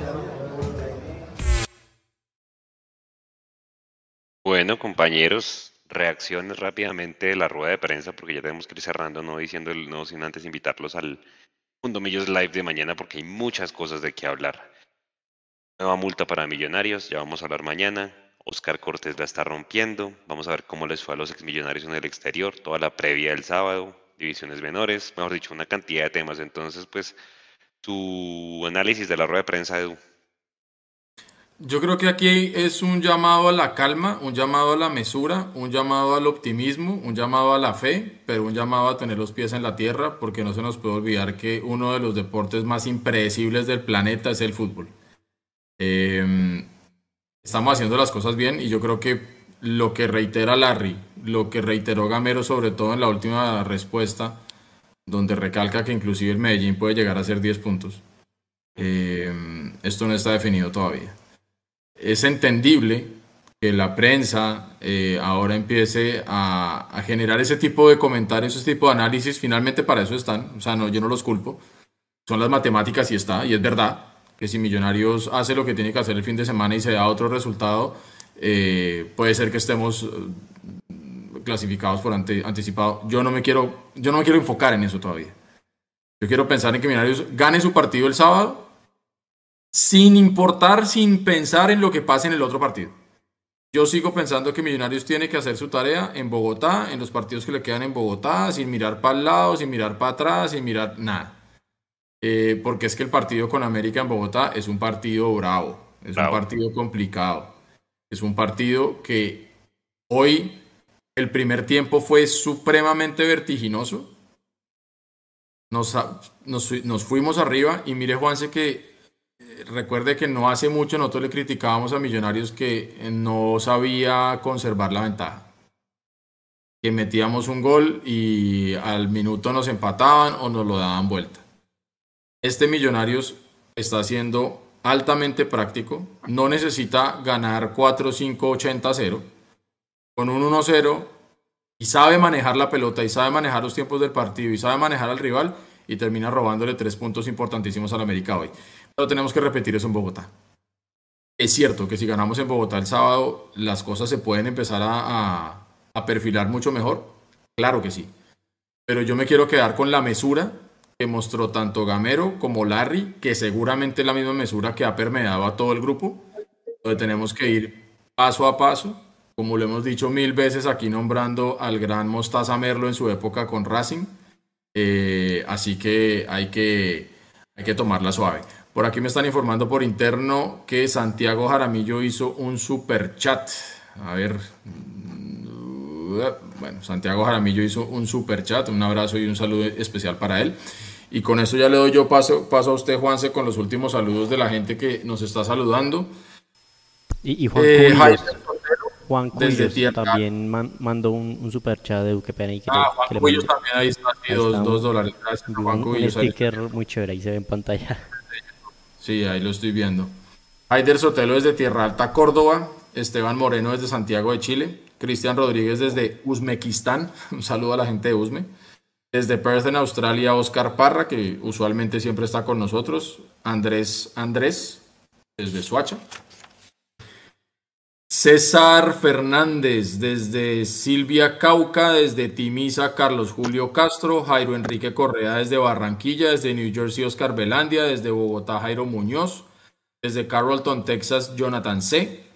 Bueno, compañeros, reacciones rápidamente de la rueda de prensa, porque ya tenemos que ir cerrando, no diciendo, no sin antes invitarlos al Mundo Millos Live de mañana, porque hay muchas cosas de qué hablar. Nueva multa para millonarios, ya vamos a hablar mañana. Oscar Cortés la está rompiendo. Vamos a ver cómo les fue a los exmillonarios en el exterior, toda la previa del sábado, divisiones menores, mejor dicho, una cantidad de temas. Entonces, pues, su análisis de la rueda de prensa, Edu. Yo creo que aquí es un llamado a la calma, un llamado a la mesura, un llamado al optimismo, un llamado a la fe, pero un llamado a tener los pies en la tierra, porque no se nos puede olvidar que uno de los deportes más impredecibles del planeta es el fútbol. Em, estamos haciendo las cosas bien y yo creo que lo que reitera Larry, lo que reiteró Gamero sobre todo en la última respuesta, donde recalca que inclusive el Medellín puede llegar a ser 10 puntos, em, esto no está definido todavía. Es entendible que la prensa eh, ahora empiece a, generar ese tipo de comentarios, ese tipo de análisis, finalmente para eso están, o sea, no, yo no los culpo, son las matemáticas y está, y es verdad que si Millonarios hace lo que tiene que hacer el fin de semana y se da otro resultado, eh, puede ser que estemos eh, clasificados por anticipado. Yo no me quiero, yo no me quiero enfocar en eso todavía. Yo quiero pensar en que Millonarios gane su partido el sábado sin importar, sin pensar en lo que pase en el otro partido. Yo sigo pensando que Millonarios tiene que hacer su tarea en Bogotá, en los partidos que le quedan en Bogotá, sin mirar para el lado, sin mirar para atrás, sin mirar nada. Eh, porque es que el partido con América en Bogotá es un partido bravo, es un partido complicado, es un partido que hoy El primer tiempo fue supremamente vertiginoso. Nos, nos, fuimos arriba y mire Juanse que eh, recuerde que no hace mucho nosotros le criticábamos a Millonarios que no sabía conservar la ventaja. Que metíamos un gol y al minuto nos empataban o nos lo daban vuelta. Este Millonarios está siendo altamente práctico, no necesita ganar 4, 5, 80, 0. Con un 1-0 y sabe manejar la pelota y sabe manejar los tiempos del partido y sabe manejar al rival y termina robándole tres puntos importantísimos al América hoy. Pero tenemos que repetir eso en Bogotá. Es cierto que si ganamos en Bogotá el sábado, las cosas se pueden empezar a, a perfilar mucho mejor. Claro que sí. Pero yo me quiero quedar con la mesura que mostró tanto Gamero como Larry, que seguramente es la misma mesura que ha permeado a todo el grupo, donde tenemos que ir paso a paso, como lo hemos dicho mil veces aquí nombrando al gran Mostaza Merlo en su época con Racing, eh, así que hay, que hay que tomarla suave. Por aquí me están informando por interno que Santiago Jaramillo hizo un super chat. A ver, mm, bueno, Santiago Jaramillo hizo un super chat, un abrazo y un saludo especial para él. Y con esto ya le doy yo paso, paso a usted, Juanse, con los últimos saludos de la gente que nos está saludando. Y, Juan eh, Juan Cuyos también mandó un, un, super chat de Duque Pena. ah, Juan Cuyos también ahí está, dos, dólares. Gracias, Juan Cuyos. Un sticker muy chévere, ahí se ve en pantalla. Sí, ahí lo estoy viendo. Aider Sotelo desde Tierra Alta, Córdoba. Esteban Moreno desde Santiago de Chile. Cristian Rodríguez desde Uzbekistán. *laughs* Un saludo a la gente de Uzme. Desde Perth en Australia, Oscar Parra, que usualmente siempre está con nosotros. Andrés Andrés, desde Suacha. César Fernández, desde Silvia Cauca, desde Timisa, Carlos Julio Castro, Jairo Enrique Correa, desde Barranquilla, desde New Jersey, Oscar Velandia, desde Bogotá, Jairo Muñoz, desde Carrollton, Texas, Jonathan C.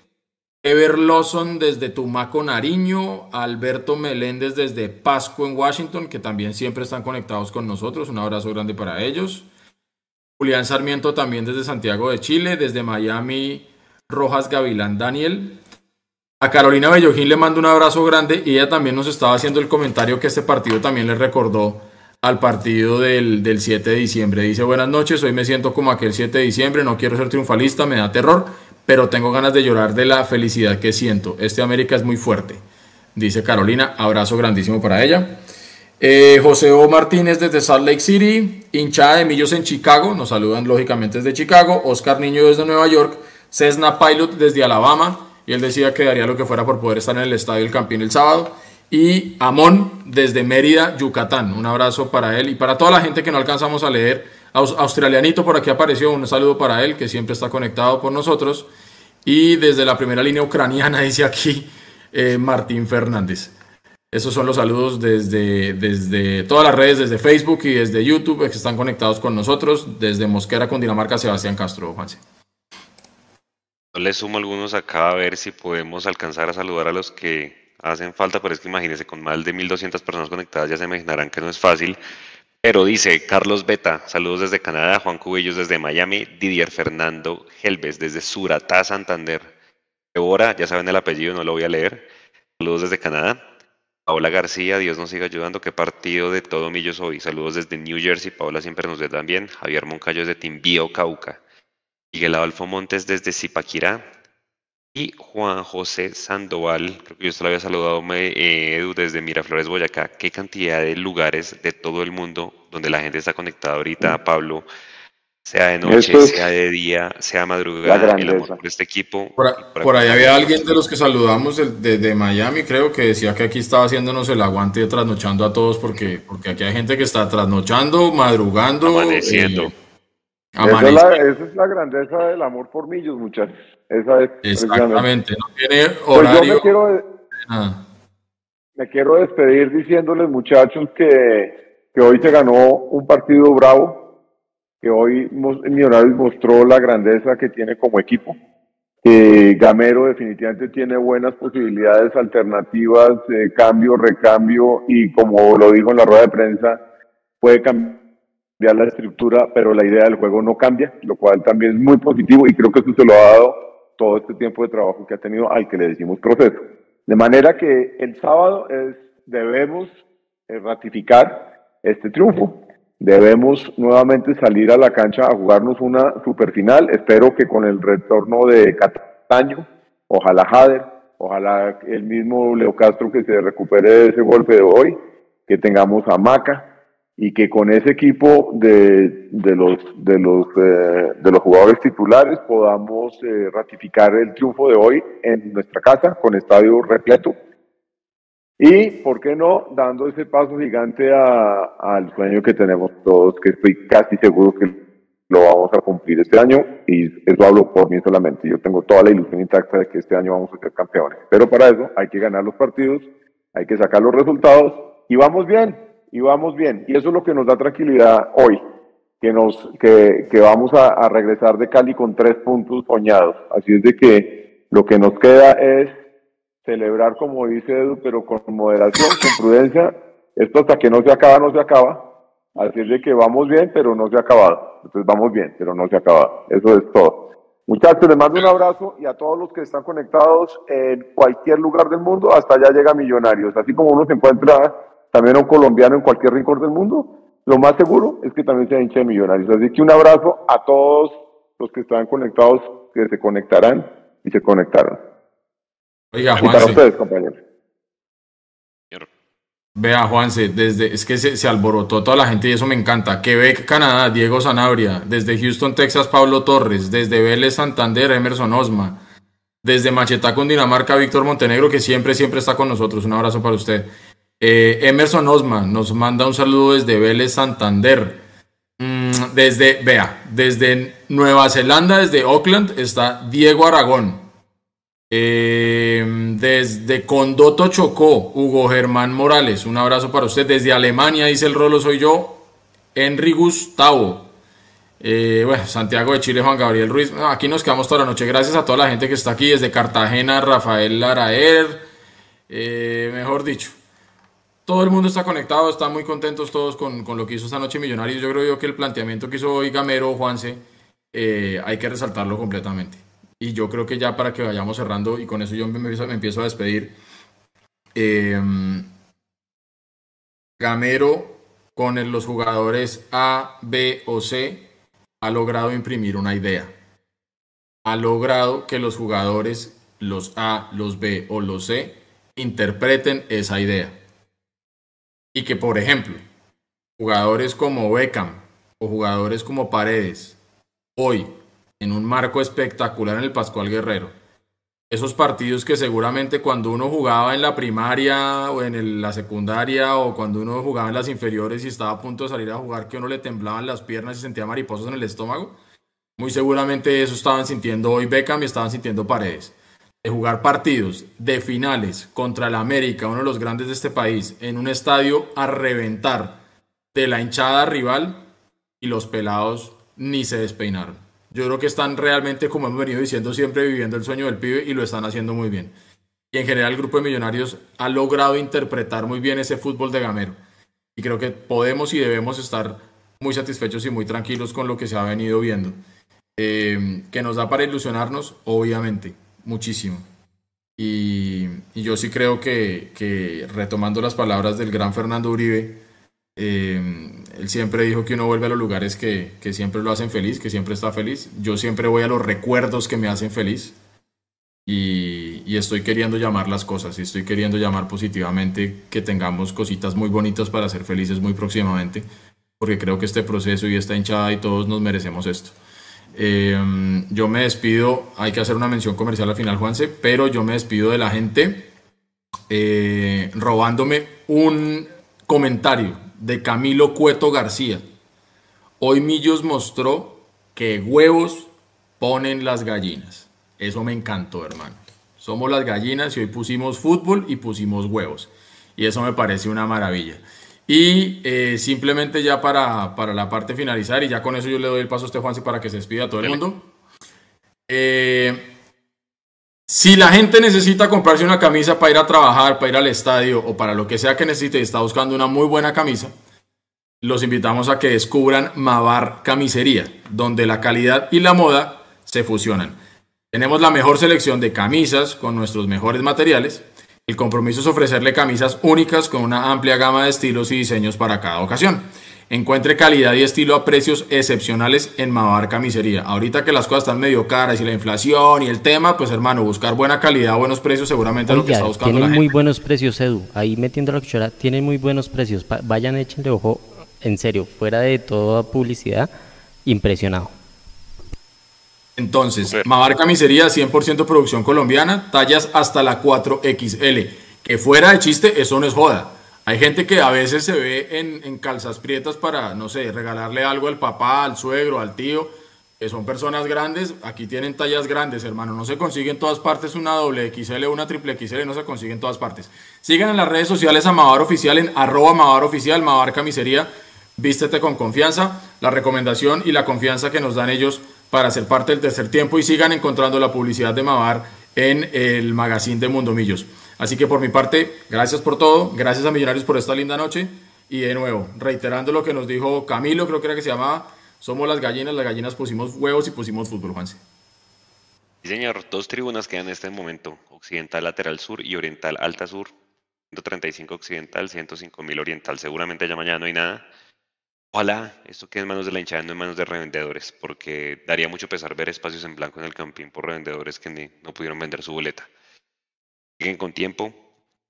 Ever Lawson desde Tumaco, Nariño, Alberto Meléndez desde Pasco en Washington, que también siempre están conectados con nosotros. Un abrazo grande para ellos. Julián Sarmiento también desde Santiago de Chile, desde Miami, Rojas Gavilán Daniel. A Carolina Bellojín le mando un abrazo grande y ella también nos estaba haciendo el comentario que este partido también le recordó al partido del, del 7 de diciembre. Dice, buenas noches, hoy me siento como aquel 7 de diciembre, no quiero ser triunfalista, me da terror, pero tengo ganas de llorar de la felicidad que siento. Este América es muy fuerte, dice Carolina. Abrazo grandísimo para ella. Eh, José O. Martínez desde Salt Lake City, hinchada de Millos en Chicago, nos saludan lógicamente desde Chicago, Oscar Niño desde Nueva York, Cessna Pilot desde Alabama, y él decía que daría lo que fuera por poder estar en el Estadio El Campín el sábado, y Amón desde Mérida, Yucatán, un abrazo para él y para toda la gente que no alcanzamos a leer Australianito por aquí apareció, un saludo para él, que siempre está conectado por nosotros. Y desde la primera línea ucraniana *laughs* dice aquí eh, Martín Fernández. Esos son los saludos desde, desde todas las redes, desde Facebook y desde YouTube, que están conectados con nosotros. Desde Mosquera, Dinamarca, Sebastián Castro, Juanse. Le sumo algunos acá a ver si podemos alcanzar a saludar a los que hacen falta, pero es que imagínense, con más de 1.200 personas conectadas ya se imaginarán que no es fácil. Pero dice Carlos Beta, saludos desde Canadá, Juan Cubillos desde Miami, Didier Fernando Helves desde Suratá, Santander. Débora, ya saben el apellido, no lo voy a leer. Saludos desde Canadá. Paola García, Dios nos siga ayudando. Qué partido de todo millos hoy. Saludos desde New Jersey. Paola siempre nos ve también. Javier Moncayo desde Timbío, Cauca. Miguel Adolfo Montes desde Zipaquirá y Juan José Sandoval, creo que yo se lo había saludado eh, Edu desde Miraflores, Boyacá, qué cantidad de lugares de todo el mundo donde la gente está conectada ahorita, Pablo, sea de noche, sea de día, sea madrugada, el amor por este equipo. Por, ahí había alguien de los que saludamos desde Miami, creo que decía que aquí estaba haciéndonos el aguante trasnochando a todos, porque, porque aquí hay gente que está trasnochando, madrugando. Amaneciendo. Eh, esa, es la, esa es la grandeza del amor por millos, muchachos. Esa es Exactamente, no tiene horario. Pues yo me quiero, me quiero despedir diciéndoles, muchachos, que, que hoy se ganó un partido bravo, que hoy Millonarios mostró la grandeza que tiene como equipo. Gamero definitivamente tiene buenas posibilidades alternativas, eh, cambio, recambio, y como lo dijo en la rueda de prensa, puede cambiar la estructura, pero la idea del juego no cambia, lo cual también es muy positivo y creo que eso se lo ha dado todo este tiempo de trabajo que ha tenido al que le decimos proceso. De manera que el sábado es, debemos eh, ratificar este triunfo. Debemos nuevamente salir a la cancha a jugarnos una superfinal. Espero que con el retorno de Cataño, ojalá Jader, ojalá el mismo Leo Castro que se recupere de ese golpe de hoy, que tengamos a Maca y que con ese equipo de, de los, de, los, eh, de los jugadores titulares podamos eh, ratificar el triunfo de hoy en nuestra casa con estadio repleto y, ¿por qué no?, dando ese paso gigante al sueño que tenemos todos, que estoy casi seguro que lo vamos a cumplir este año, y eso hablo por mí solamente. Yo tengo toda la ilusión intacta de que este año vamos a ser campeones. Pero para eso hay que ganar los partidos, hay que sacar los resultados, y vamos bien, y vamos bien. Y eso es lo que nos da tranquilidad hoy, que, nos, que, que vamos a, a regresar de Cali con tres puntos soñados. Así es de que lo que nos queda es celebrar como dice Edu, pero con moderación, con prudencia. Esto hasta que no se acaba, no se acaba. Así es de que vamos bien, pero no se ha acabado. Entonces vamos bien, pero no se ha acabado. Eso es todo. Muchachos, les mando un abrazo y a todos los que están conectados en cualquier lugar del mundo, hasta allá llega Millonarios. Así como uno se encuentra también un colombiano en cualquier rincón del mundo, lo más seguro es que también sea hincha de Millonarios. Así que un abrazo a todos los que están conectados, que se conectarán y se conectaron. Oiga, Juanse. Vea, Juanse, desde, es que se, alborotó toda la gente y eso me encanta. Quebec, Canadá, Diego Sanabria. Desde Houston, Texas, Pablo Torres. Desde Vélez, Santander, Emerson Osma. Desde Machetá, Dinamarca, Víctor Montenegro, que siempre, siempre está con nosotros. Un abrazo para usted. Eh, Emerson Osma nos manda un saludo desde Vélez, Santander. Mm, desde, vea, desde Nueva Zelanda, desde Auckland, está Diego Aragón. Eh, desde Condoto Chocó, Hugo Germán Morales, un abrazo para usted. Desde Alemania, dice el Rolo, soy yo, Henry Gustavo. Eh, bueno, Santiago de Chile, Juan Gabriel Ruiz. Aquí nos quedamos toda la noche. Gracias a toda la gente que está aquí. Desde Cartagena, Rafael Laraer. Eh, mejor dicho, todo el mundo está conectado. Están muy contentos todos con, lo que hizo esta noche Millonarios. Yo creo yo que el planteamiento que hizo hoy Gamero, Juanse, hay que resaltarlo completamente. Y yo creo que ya para que vayamos cerrando y con eso yo me empiezo, a despedir. Em, Gamero con los jugadores A, B o C ha logrado imprimir una idea. Ha logrado que los jugadores, los A, los B o los C, interpreten esa idea. Y que, por ejemplo, jugadores como Beckham o jugadores como Paredes, hoy en un marco espectacular en el Pascual Guerrero. Esos partidos que seguramente cuando uno jugaba en la primaria o en la secundaria o cuando uno jugaba en las inferiores y estaba a punto de salir a jugar que uno le temblaban las piernas y sentía mariposas en el estómago, muy seguramente eso estaban sintiendo hoy Beckham y estaban sintiendo Paredes. De jugar partidos de finales contra el América, uno de los grandes de este país, en un estadio a reventar de la hinchada rival y los pelados ni se despeinaron. Yo creo que están realmente, como hemos venido diciendo, siempre viviendo el sueño del pibe y lo están haciendo muy bien. Y en general el grupo de millonarios ha logrado interpretar muy bien ese fútbol de gamero. Y creo que podemos y debemos estar muy satisfechos y muy tranquilos con lo que se ha venido viendo. Eh, que nos da para ilusionarnos, obviamente, muchísimo. Y, yo sí creo que, que, retomando las palabras del gran Fernando Uribe, eh, él siempre dijo que uno vuelve a los lugares que, siempre lo hacen feliz, que siempre está feliz. Yo siempre voy a los recuerdos que me hacen feliz. Y, y, estoy queriendo llamar las cosas y estoy queriendo llamar positivamente que tengamos cositas muy bonitas para ser felices muy próximamente, porque creo que este proceso y esta hinchada y todos nos merecemos esto. Eh, yo me despido, hay que hacer una mención comercial al final, Juanse, pero yo me despido de la gente eh, robándome un comentario de Camilo Cueto García. Hoy Millos mostró que huevos ponen las gallinas. Eso me encantó, hermano. Somos las gallinas y hoy pusimos fútbol y pusimos huevos. Y eso me parece una maravilla. Y eh, simplemente ya para, para, la parte finalizar, y ya con eso yo le doy el paso a este Juanse para que se despida a todo el mundo. Eh, si la gente necesita comprarse una camisa para ir a trabajar, para ir al estadio o para lo que sea que necesite y está buscando una muy buena camisa, los invitamos a que descubran Mavar Camisería, donde la calidad y la moda se fusionan. Tenemos la mejor selección de camisas con nuestros mejores materiales El compromiso es ofrecerle camisas únicas con una amplia gama de estilos y diseños para cada ocasión. Encuentre calidad y estilo a precios excepcionales en Mavar Camisería. Ahorita que las cosas están medio caras y la inflación y el tema, pues hermano, buscar buena calidad, buenos precios seguramente es lo que está buscando tienen muy buenos precios, Edu. Ahí metiendo la cuchara, tienen muy buenos precios. Vayan, échenle ojo, en serio, fuera de toda publicidad, impresionado. Entonces, Mavar Camisería, 100% producción colombiana, tallas hasta la 4XL. Que fuera de chiste, eso no es joda. Hay gente que a veces se ve en, en, calzas prietas para, no sé, regalarle algo al papá, al suegro, al tío, que son personas grandes. Aquí tienen tallas grandes, hermano. No se consigue en todas partes una doble XL una triple XL, no se consigue en todas partes. Sigan en las redes sociales a Mavar Oficial en arroba Mavar Oficial, Mavar Camisería. Vístete con confianza. La recomendación y la confianza que nos dan ellos para ser parte del tercer tiempo y sigan encontrando la publicidad de Mavar en el magazine de Mundomillos. Así que por mi parte, gracias por todo, gracias a Millonarios por esta linda noche y de nuevo, reiterando lo que nos dijo Camilo, creo que era que se llamaba, somos las gallinas, las gallinas pusimos huevos y pusimos fútbol, Juanse. Sí, señor, dos tribunas quedan en este momento, occidental lateral sur y oriental alta sur, 135 occidental, 105 mil oriental, seguramente ya mañana no hay nada, Ojalá esto quede en manos de la hinchada, no en manos de revendedores, porque daría mucho pesar ver espacios en blanco en el campín por revendedores que no pudieron vender su boleta. Lleguen con tiempo,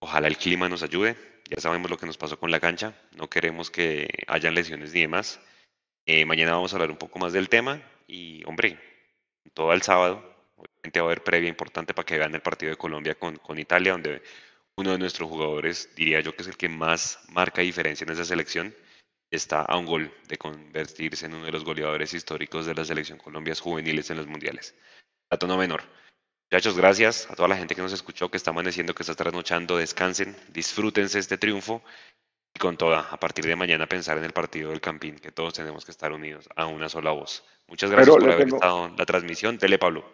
ojalá el clima nos ayude, ya sabemos lo que nos pasó con la cancha, no queremos que hayan lesiones ni demás. Eh, mañana vamos a hablar un poco más del tema y, hombre, todo el sábado, obviamente va a haber previa importante para que vean el partido de Colombia con, con Italia, donde uno de nuestros jugadores, diría yo que es el que más marca diferencia en esa selección, está a un gol de convertirse en uno de los goleadores históricos de la selección Colombia juveniles en los mundiales. Dato no menor. Muchachos, gracias a toda la gente que nos escuchó, que está amaneciendo, que está trasnochando, descansen, disfrútense este triunfo y con toda, a partir de mañana pensar en el partido del Campín, que todos tenemos que estar unidos a una sola voz. Muchas gracias por haber estado en la transmisión. Tele Pablo.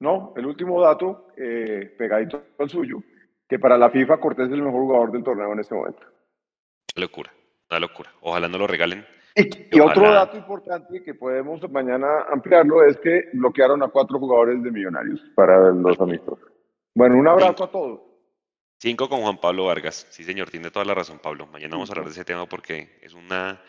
No, el último dato, eh, pegadito al suyo, que para la FIFA Cortés es el mejor jugador del torneo en este momento. Qué locura. Una locura. Ojalá no lo regalen. Y, otro dato importante que podemos mañana ampliarlo es que bloquearon a cuatro jugadores de Millonarios para los amistosos. Bueno, un abrazo a todos. Cinco con Juan Pablo Vargas. Sí, señor, tiene toda la razón, Pablo. Mañana vamos a hablar de ese tema porque es una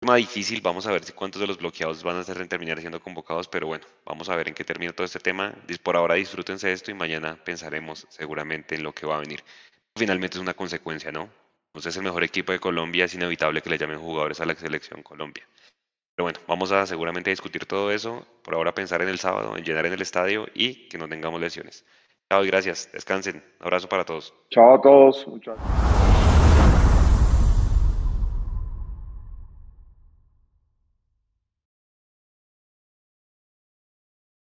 tema difícil. Vamos a ver si cuántos de los bloqueados van a ser, terminar siendo convocados, pero bueno, vamos a ver en qué termina todo este tema. Por ahora disfrútense esto y mañana pensaremos seguramente en lo que va a venir. Finalmente es una consecuencia, ¿no? Entonces el mejor equipo de Colombia es inevitable que le llamen jugadores a la selección Colombia. Pero bueno, vamos a seguramente discutir todo eso. Por ahora pensar en el sábado, en llenar en el estadio y que no tengamos lesiones. Chao y gracias. Descansen. abrazo para todos. Chao a todos. Muchas